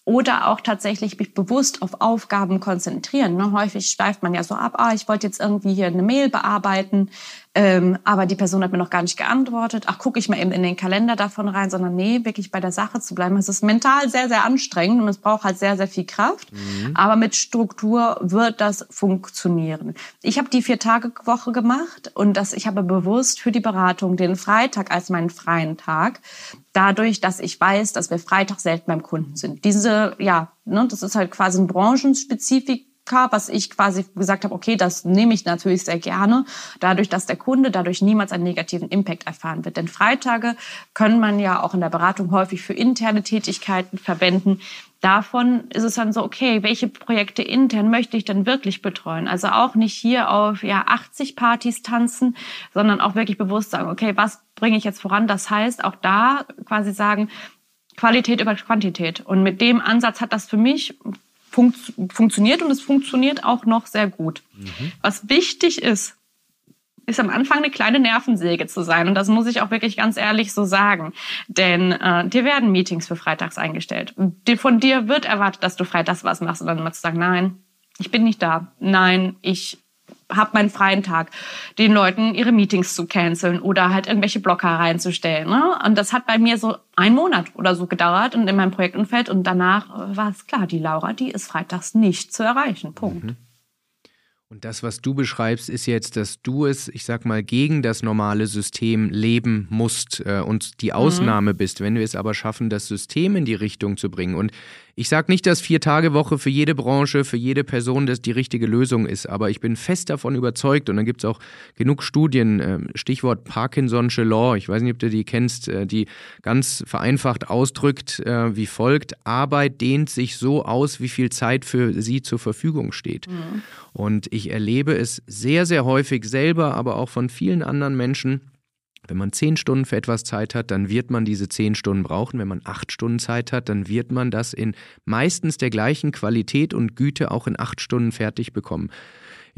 oder auch tatsächlich mich bewusst auf Aufgaben konzentrieren. Ne? Häufig schweift man ja so ab, ah, ich wollte jetzt irgendwie hier eine Mail bearbeiten, ähm, aber die Person hat mir noch gar nicht geantwortet. Ach, gucke ich mal eben in den Kalender davon rein, sondern nee, wirklich bei der Sache zu bleiben. Es ist mental sehr, sehr anstrengend und es braucht halt sehr, sehr viel Kraft. Mhm. Aber mit Struktur wird das funktionieren. Ich habe die Vier-Tage-Woche gemacht und das, ich habe bewusst für die Beratung den Freitag als meinen freien Tag. Dadurch, dass ich weiß, dass wir Freitag selten beim Kunden sind. Diese, ja, ne, das ist halt quasi ein Branchenspezifik was ich quasi gesagt habe, okay, das nehme ich natürlich sehr gerne, dadurch, dass der Kunde dadurch niemals einen negativen Impact erfahren wird. Denn Freitage können man ja auch in der Beratung häufig für interne Tätigkeiten verwenden. Davon ist es dann so, okay, welche Projekte intern möchte ich denn wirklich betreuen? Also auch nicht hier auf ja 80 Partys tanzen, sondern auch wirklich bewusst sagen, okay, was bringe ich jetzt voran? Das heißt, auch da quasi sagen, Qualität über Quantität. Und mit dem Ansatz hat das für mich funkt, funktioniert und es funktioniert auch noch sehr gut. Mhm. Was wichtig ist, ist am Anfang eine kleine Nervensäge zu sein. Und das muss ich auch wirklich ganz ehrlich so sagen. Denn äh, dir werden Meetings für Freitags eingestellt. Von dir wird erwartet, dass du freitags was machst und dann mal zu sagen, nein, ich bin nicht da. Nein, ich habe meinen freien Tag, den Leuten ihre Meetings zu canceln oder halt irgendwelche Blocker reinzustellen. Ne? Und das hat bei mir so einen Monat oder so gedauert und in meinem Projektumfeld und danach war es klar, die Laura, die ist freitags nicht zu erreichen. Punkt. Mhm. Und das, was du beschreibst, ist jetzt, dass du es, ich sag mal, gegen das normale System leben musst äh, und die mhm. Ausnahme mhm. bist. Wenn wir es aber schaffen, das System in die Richtung zu bringen. Und ich sage nicht, dass Vier-Tage-Woche für jede Branche, für jede Person das die richtige Lösung ist, aber ich bin fest davon überzeugt und da gibt es auch genug Studien, äh, Stichwort Parkinson'sche Law, ich weiß nicht, ob du die kennst, äh, die ganz vereinfacht ausdrückt äh, wie folgt, Arbeit dehnt sich so aus, wie viel Zeit für sie zur Verfügung steht. Mhm. Und ich erlebe es sehr, sehr häufig selber, aber auch von vielen anderen Menschen, wenn man zehn Stunden für etwas Zeit hat, dann wird man diese zehn Stunden brauchen. Wenn man acht Stunden Zeit hat, dann wird man das in meistens der gleichen Qualität und Güte auch in acht Stunden fertig bekommen.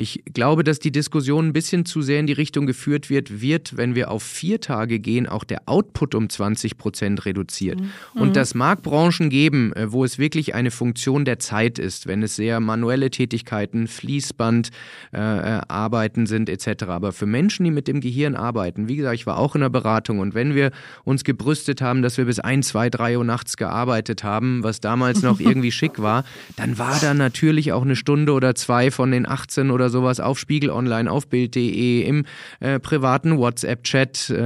Ich glaube, dass die Diskussion ein bisschen zu sehr in die Richtung geführt wird, wird, wenn wir auf vier Tage gehen, auch der Output um 20 Prozent reduziert. Mhm. Und das mag Branchen geben, äh, wo es wirklich eine Funktion der Zeit ist, wenn es sehr manuelle Tätigkeiten, Fließband, äh, äh, Arbeiten sind etc. Aber für Menschen, die mit dem Gehirn arbeiten, wie gesagt, ich war auch in der Beratung und wenn wir uns gebrüstet haben, dass wir bis ein, zwei, drei Uhr nachts gearbeitet haben, was damals noch irgendwie schick war, dann war da natürlich auch eine Stunde oder zwei von den 18 oder oder sowas auf Spiegel Online, auf Bild.de, im äh, privaten WhatsApp-Chat äh,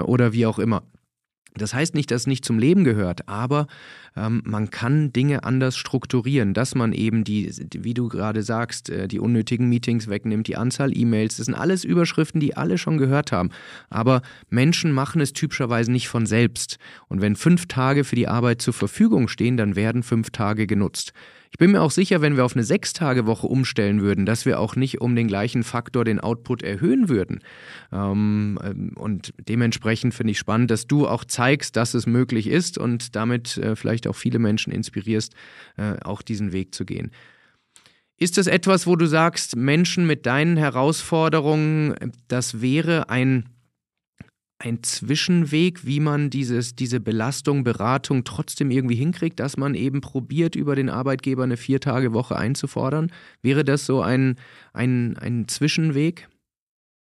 oder wie auch immer. Das heißt nicht, dass es nicht zum Leben gehört, aber ähm, man kann Dinge anders strukturieren, dass man eben die, wie du gerade sagst, äh, die unnötigen Meetings wegnimmt, die Anzahl E-Mails, das sind alles Überschriften, die alle schon gehört haben. Aber Menschen machen es typischerweise nicht von selbst. Und wenn fünf Tage für die Arbeit zur Verfügung stehen, dann werden fünf Tage genutzt. Ich bin mir auch sicher, wenn wir auf eine Sechstagewoche umstellen würden, dass wir auch nicht um den gleichen Faktor den Output erhöhen würden. Ähm, ähm, und dementsprechend finde ich spannend, dass du auch zeigst, dass es möglich ist und damit äh, vielleicht auch viele Menschen inspirierst, äh, auch diesen Weg zu gehen. Ist das etwas, wo du sagst, Menschen mit deinen Herausforderungen, das wäre ein ein Zwischenweg, wie man dieses, diese Belastung, Beratung trotzdem irgendwie hinkriegt, dass man eben probiert, über den Arbeitgeber eine Vier-Tage-Woche einzufordern? Wäre das so ein, ein, ein Zwischenweg?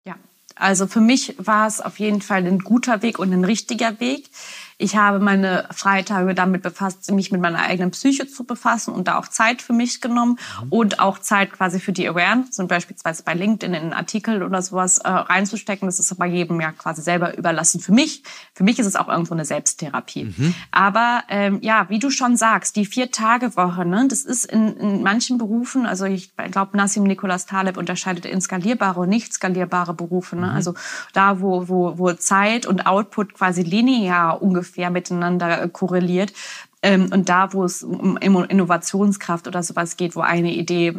Ja, also für mich war es auf jeden Fall ein guter Weg und ein richtiger Weg. Ich habe meine Freitage damit befasst, mich mit meiner eigenen Psyche zu befassen und da auch Zeit für mich genommen mhm. und auch Zeit quasi für die Awareness, zum beispielsweise bei LinkedIn in einen Artikel oder sowas äh, reinzustecken. Das ist aber jedem ja quasi selber überlassen. Für mich, für mich ist es auch irgendwo eine Selbsttherapie. Mhm. Aber ähm, ja, wie du schon sagst, die Vier-Tage-Woche, ne, das ist in, in manchen Berufen, also ich glaube, Nassim Nicholas Taleb unterscheidet in skalierbare und nicht skalierbare Berufe. Ne? Mhm. Also da, wo, wo, wo Zeit und Output quasi linear ungefähr ungefähr miteinander korreliert, Ähm, und da, wo es um Innovationskraft oder sowas geht, wo eine Idee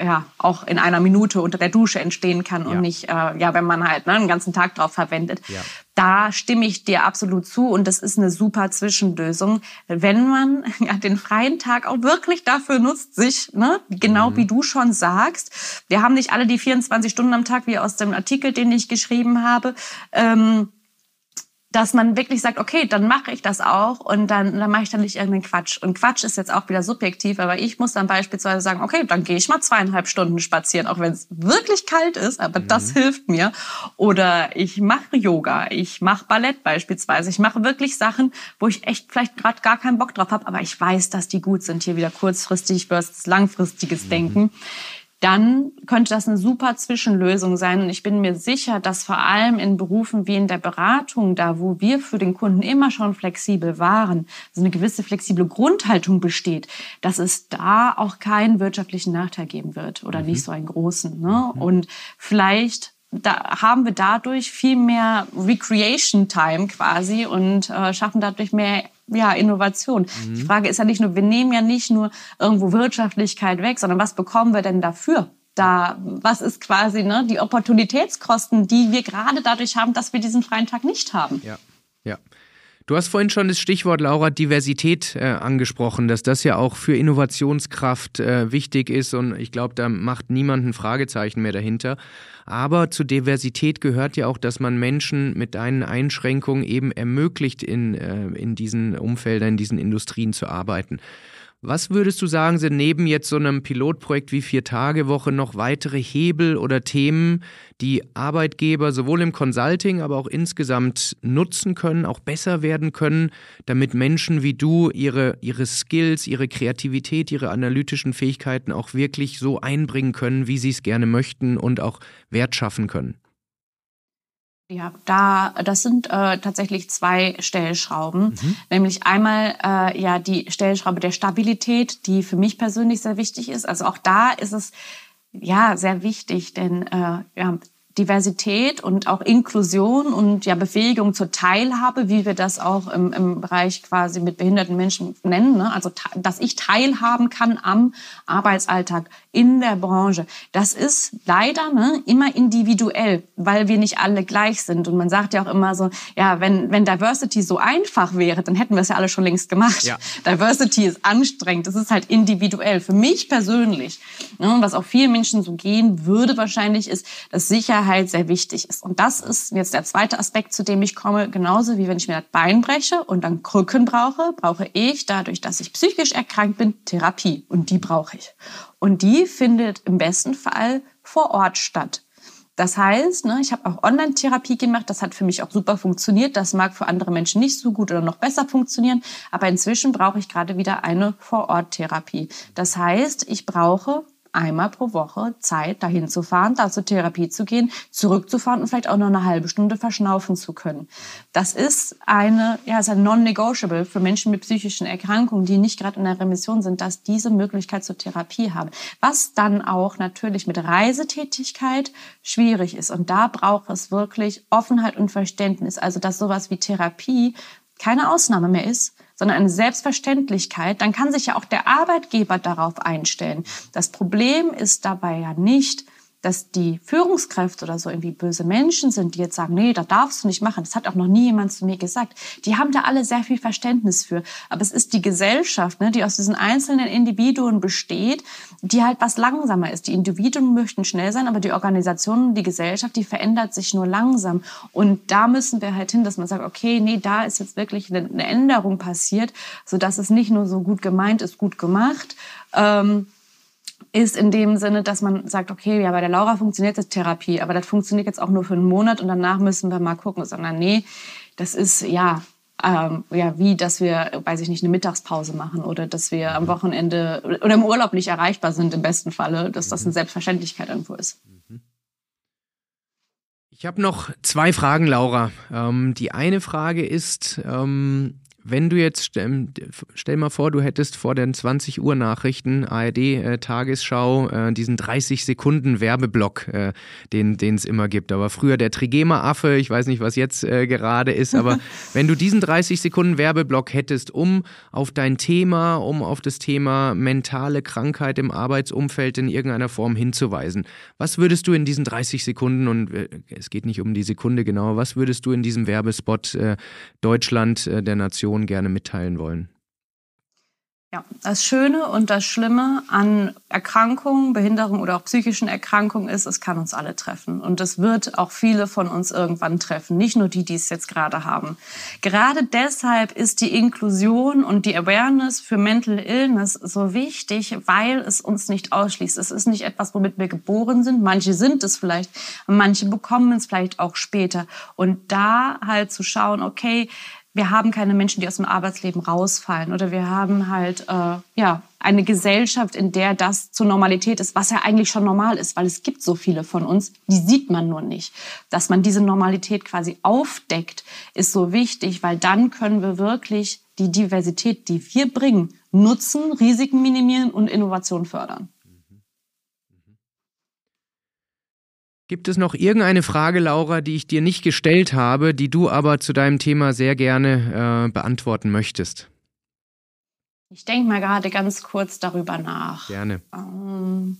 ja auch in einer Minute unter der Dusche entstehen kann und ja. nicht, äh, ja, wenn man halt ne, einen ganzen Tag drauf verwendet. Ja. Da stimme ich dir absolut zu und das ist eine super Zwischenlösung, wenn man ja, den freien Tag auch wirklich dafür nutzt, sich, ne, genau mhm. wie du schon sagst, wir haben nicht alle die 24 Stunden am Tag, wie aus dem Artikel, den ich geschrieben habe, ähm, dass man wirklich sagt, okay, dann mache ich das auch und dann, dann mache ich dann nicht irgendeinen Quatsch. Und Quatsch ist jetzt auch wieder subjektiv, aber ich muss dann beispielsweise sagen, okay, dann gehe ich mal zweieinhalb Stunden spazieren, auch wenn es wirklich kalt ist, aber mhm. das hilft mir. Oder ich mache Yoga, ich mache Ballett beispielsweise. Ich mache wirklich Sachen, wo ich echt vielleicht gerade gar keinen Bock drauf habe, aber ich weiß, dass die gut sind. Hier wieder kurzfristig versus langfristiges mhm. Denken dann könnte das eine super Zwischenlösung sein. Und ich bin mir sicher, dass vor allem in Berufen wie in der Beratung, da wo wir für den Kunden immer schon flexibel waren, also eine gewisse flexible Grundhaltung besteht, dass es da auch keinen wirtschaftlichen Nachteil geben wird oder mhm. nicht so einen großen. Ne? Mhm. Und vielleicht da haben wir dadurch viel mehr Recreation Time quasi und äh, schaffen dadurch mehr ja, Innovation. Mhm. Die Frage ist ja nicht nur, wir nehmen ja nicht nur irgendwo Wirtschaftlichkeit weg, sondern was bekommen wir denn dafür? Da, was ist quasi ne, die Opportunitätskosten, die wir gerade dadurch haben, dass wir diesen freien Tag nicht haben? Ja, ja. Du hast vorhin schon das Stichwort, Laura, Diversität äh, angesprochen, dass das ja auch für Innovationskraft äh, wichtig ist und ich glaube, da macht niemand ein Fragezeichen mehr dahinter. Aber zu Diversität gehört ja auch, dass man Menschen mit deinen Einschränkungen eben ermöglicht, in, äh, in diesen Umfeldern, in diesen Industrien zu arbeiten. Was würdest du sagen, sind neben jetzt so einem Pilotprojekt wie Vier-Tage-Woche noch weitere Hebel oder Themen, die Arbeitgeber sowohl im Consulting, aber auch insgesamt nutzen können, auch besser werden können, damit Menschen wie du ihre, ihre Skills, ihre Kreativität, ihre analytischen Fähigkeiten auch wirklich so einbringen können, wie sie es gerne möchten und auch Wert schaffen können? Ja, da das sind äh, tatsächlich zwei Stellschrauben, mhm. nämlich einmal äh, ja die Stellschraube der Stabilität, die für mich persönlich sehr wichtig ist. Also auch da ist es ja sehr wichtig, denn äh, ja, Diversität und auch Inklusion und ja Befähigung zur Teilhabe, wie wir das auch im, im Bereich quasi mit behinderten Menschen nennen, ne? also dass ich teilhaben kann am Arbeitsalltag in der Branche. Das ist leider ne, immer individuell, weil wir nicht alle gleich sind. Und man sagt ja auch immer so, ja, wenn, wenn Diversity so einfach wäre, dann hätten wir es ja alle schon längst gemacht. Ja. Diversity ist anstrengend, es ist halt individuell. Für mich persönlich, ne, was auch vielen Menschen so gehen würde wahrscheinlich, ist, dass Sicherheit sehr wichtig ist. Und das ist jetzt der zweite Aspekt, zu dem ich komme. Genauso wie wenn ich mir das Bein breche und dann Krücken brauche, brauche ich dadurch, dass ich psychisch erkrankt bin, Therapie. Und die brauche ich. Und die findet im besten Fall vor Ort statt. Das heißt, ne, ich habe auch Online-Therapie gemacht. Das hat für mich auch super funktioniert. Das mag für andere Menschen nicht so gut oder noch besser funktionieren. Aber inzwischen brauche ich gerade wieder eine Vor-Ort-Therapie. Das heißt, ich brauche einmal pro Woche Zeit, dahin zu fahren, da zur Therapie zu gehen, zurückzufahren und vielleicht auch noch eine halbe Stunde verschnaufen zu können. Das ist eine, ja, ist ein non-negotiable für Menschen mit psychischen Erkrankungen, die nicht gerade in der Remission sind, dass diese Möglichkeit zur Therapie haben. Was dann auch natürlich mit Reisetätigkeit schwierig ist. Und da braucht es wirklich Offenheit und Verständnis. Also, dass sowas wie Therapie keine Ausnahme mehr ist, sondern eine Selbstverständlichkeit, dann kann sich ja auch der Arbeitgeber darauf einstellen. Das Problem ist dabei ja nicht, dass die Führungskräfte oder so irgendwie böse Menschen sind, die jetzt sagen, nee, da darfst du nicht machen. Das hat auch noch nie jemand zu mir gesagt. Die haben da alle sehr viel Verständnis für. Aber es ist die Gesellschaft, ne, die aus diesen einzelnen Individuen besteht, die halt was langsamer ist. Die Individuen möchten schnell sein, aber die Organisation, die Gesellschaft, die verändert sich nur langsam. Und da müssen wir halt hin, dass man sagt, okay, nee, da ist jetzt wirklich eine, Änderung passiert, sodass es nicht nur so gut gemeint ist, gut gemacht. Ähm, ist in dem Sinne, dass man sagt, okay, ja, bei der Laura funktioniert das Therapie, aber das funktioniert jetzt auch nur für einen Monat und danach müssen wir mal gucken, sondern nee, das ist ja ähm, ja, wie, dass wir, weiß ich nicht, eine Mittagspause machen oder dass wir am Wochenende oder im Urlaub nicht erreichbar sind im besten Falle, dass das eine Selbstverständlichkeit irgendwo ist. Ich habe noch zwei Fragen, Laura. Ähm, die eine Frage ist, ähm, wenn du jetzt, stell mal vor, du hättest vor den 20 Uhr Nachrichten, ARD, äh, Tagesschau, äh, diesen 30 Sekunden Werbeblock, äh, den es immer gibt. Aber früher der Trigema-Affe, ich weiß nicht, was jetzt äh, gerade ist, aber wenn du diesen 30 Sekunden Werbeblock hättest, um auf dein Thema, um auf das Thema mentale Krankheit im Arbeitsumfeld in irgendeiner Form hinzuweisen, was würdest du in diesen 30 Sekunden, und äh, es geht nicht um die Sekunde genau, was würdest du in diesem Werbespot äh, Deutschland der Nation gerne mitteilen wollen? Ja, das Schöne und das Schlimme an Erkrankungen, Behinderungen oder auch psychischen Erkrankungen ist, es kann uns alle treffen. Und es wird auch viele von uns irgendwann treffen, nicht nur die, die es jetzt gerade haben. Gerade deshalb ist die Inklusion und die Awareness für Mental Illness so wichtig, weil es uns nicht ausschließt. Es ist nicht etwas, womit wir geboren sind. Manche sind es vielleicht, manche bekommen es vielleicht auch später. Und da halt zu schauen, okay, wir haben keine Menschen, die aus dem Arbeitsleben rausfallen oder wir haben halt äh, ja eine Gesellschaft, in der das zur Normalität ist, was ja eigentlich schon normal ist, weil es gibt so viele von uns, die sieht man nur nicht. Dass man diese Normalität quasi aufdeckt, ist so wichtig, weil dann können wir wirklich die Diversität, die wir bringen, nutzen, Risiken minimieren und Innovation fördern. Gibt es noch irgendeine Frage, Laura, die ich dir nicht gestellt habe, die du aber zu deinem Thema sehr gerne äh, beantworten möchtest? Ich denke mal gerade ganz kurz darüber nach. Gerne. Ähm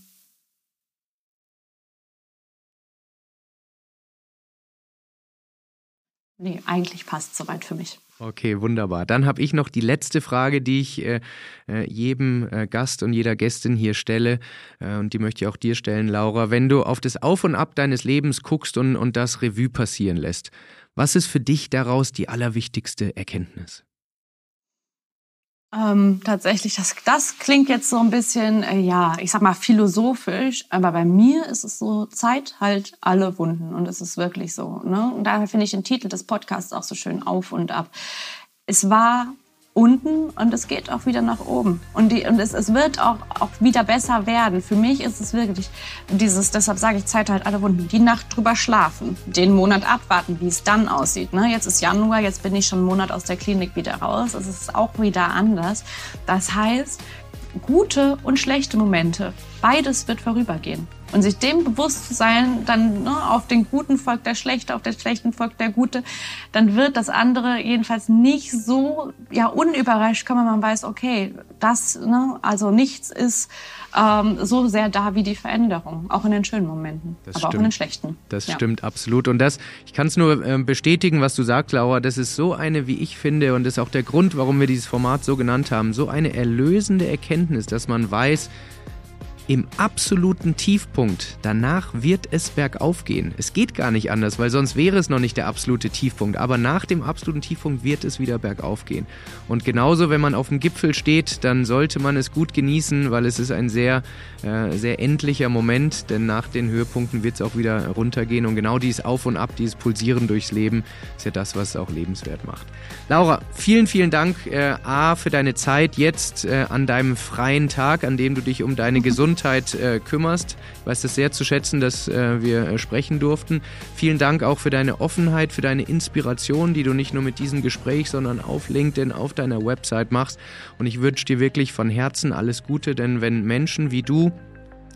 nee, eigentlich passt es soweit für mich. Okay, wunderbar. Dann habe ich noch die letzte Frage, die ich äh, äh, jedem äh, Gast und jeder Gästin hier stelle. Äh, und die möchte ich auch dir stellen, Laura. Wenn du auf das Auf und Ab deines Lebens guckst und, und das Revue passieren lässt, was ist für dich daraus die allerwichtigste Erkenntnis? Ähm, tatsächlich, das, das klingt jetzt so ein bisschen, äh, ja, ich sag mal philosophisch, aber bei mir ist es so, Zeit halt alle Wunden und es ist wirklich so. Ne? Und daher finde ich den Titel des Podcasts auch so schön auf und ab. Es war unten und es geht auch wieder nach oben. Und, die, und es, es wird auch, auch wieder besser werden. Für mich ist es wirklich dieses, deshalb sage ich Zeit halt alle Wunden, die Nacht drüber schlafen, den Monat abwarten, wie es dann aussieht. Ne? Jetzt ist Januar, jetzt bin ich schon einen Monat aus der Klinik wieder raus. Es ist auch wieder anders. Das heißt, gute und schlechte Momente, beides wird vorübergehen. Und sich dem bewusst zu sein, dann ne, auf den Guten folgt der Schlechte, auf den Schlechten folgt der Gute, dann wird das andere jedenfalls nicht so ja unüberrascht kommen, man weiß, okay, das, ne, also nichts ist ähm, so sehr da wie die Veränderung, auch in den schönen Momenten, das aber stimmt. auch in den schlechten. Das ja. stimmt absolut. Und das, ich kann es nur äh, bestätigen, was du sagst, Laura, das ist so eine, wie ich finde, und das ist auch der Grund, warum wir dieses Format so genannt haben, so eine erlösende Erkenntnis, dass man weiß, im absoluten Tiefpunkt. Danach wird es bergauf gehen. Es geht gar nicht anders, weil sonst wäre es noch nicht der absolute Tiefpunkt. Aber nach dem absoluten Tiefpunkt wird es wieder bergauf gehen. Und genauso, wenn man auf dem Gipfel steht, dann sollte man es gut genießen, weil es ist ein sehr, äh, sehr endlicher Moment. Denn nach den Höhepunkten wird es auch wieder runtergehen. Und genau dieses Auf und Ab, dieses Pulsieren durchs Leben, ist ja das, was es auch lebenswert macht. Laura, vielen, vielen Dank äh, A für deine Zeit jetzt äh, an deinem freien Tag, an dem du dich um deine Gesundheit Gesundheit äh, kümmerst. Ich weiß das sehr zu schätzen, dass äh, wir äh, sprechen durften. Vielen Dank auch für deine Offenheit, für deine Inspiration, die du nicht nur mit diesem Gespräch, sondern auf LinkedIn, auf deiner Website machst. Und ich wünsche dir wirklich von Herzen alles Gute, denn wenn Menschen wie du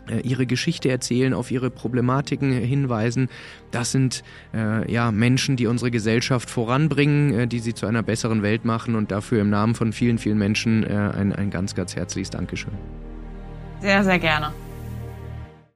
äh, ihre Geschichte erzählen, auf ihre Problematiken hinweisen. Das sind äh, ja Menschen, die unsere Gesellschaft voranbringen, äh, die sie zu einer besseren Welt machen und dafür im Namen von vielen, vielen Menschen äh, ein, ein ganz, ganz herzliches Dankeschön. Sehr, sehr gerne.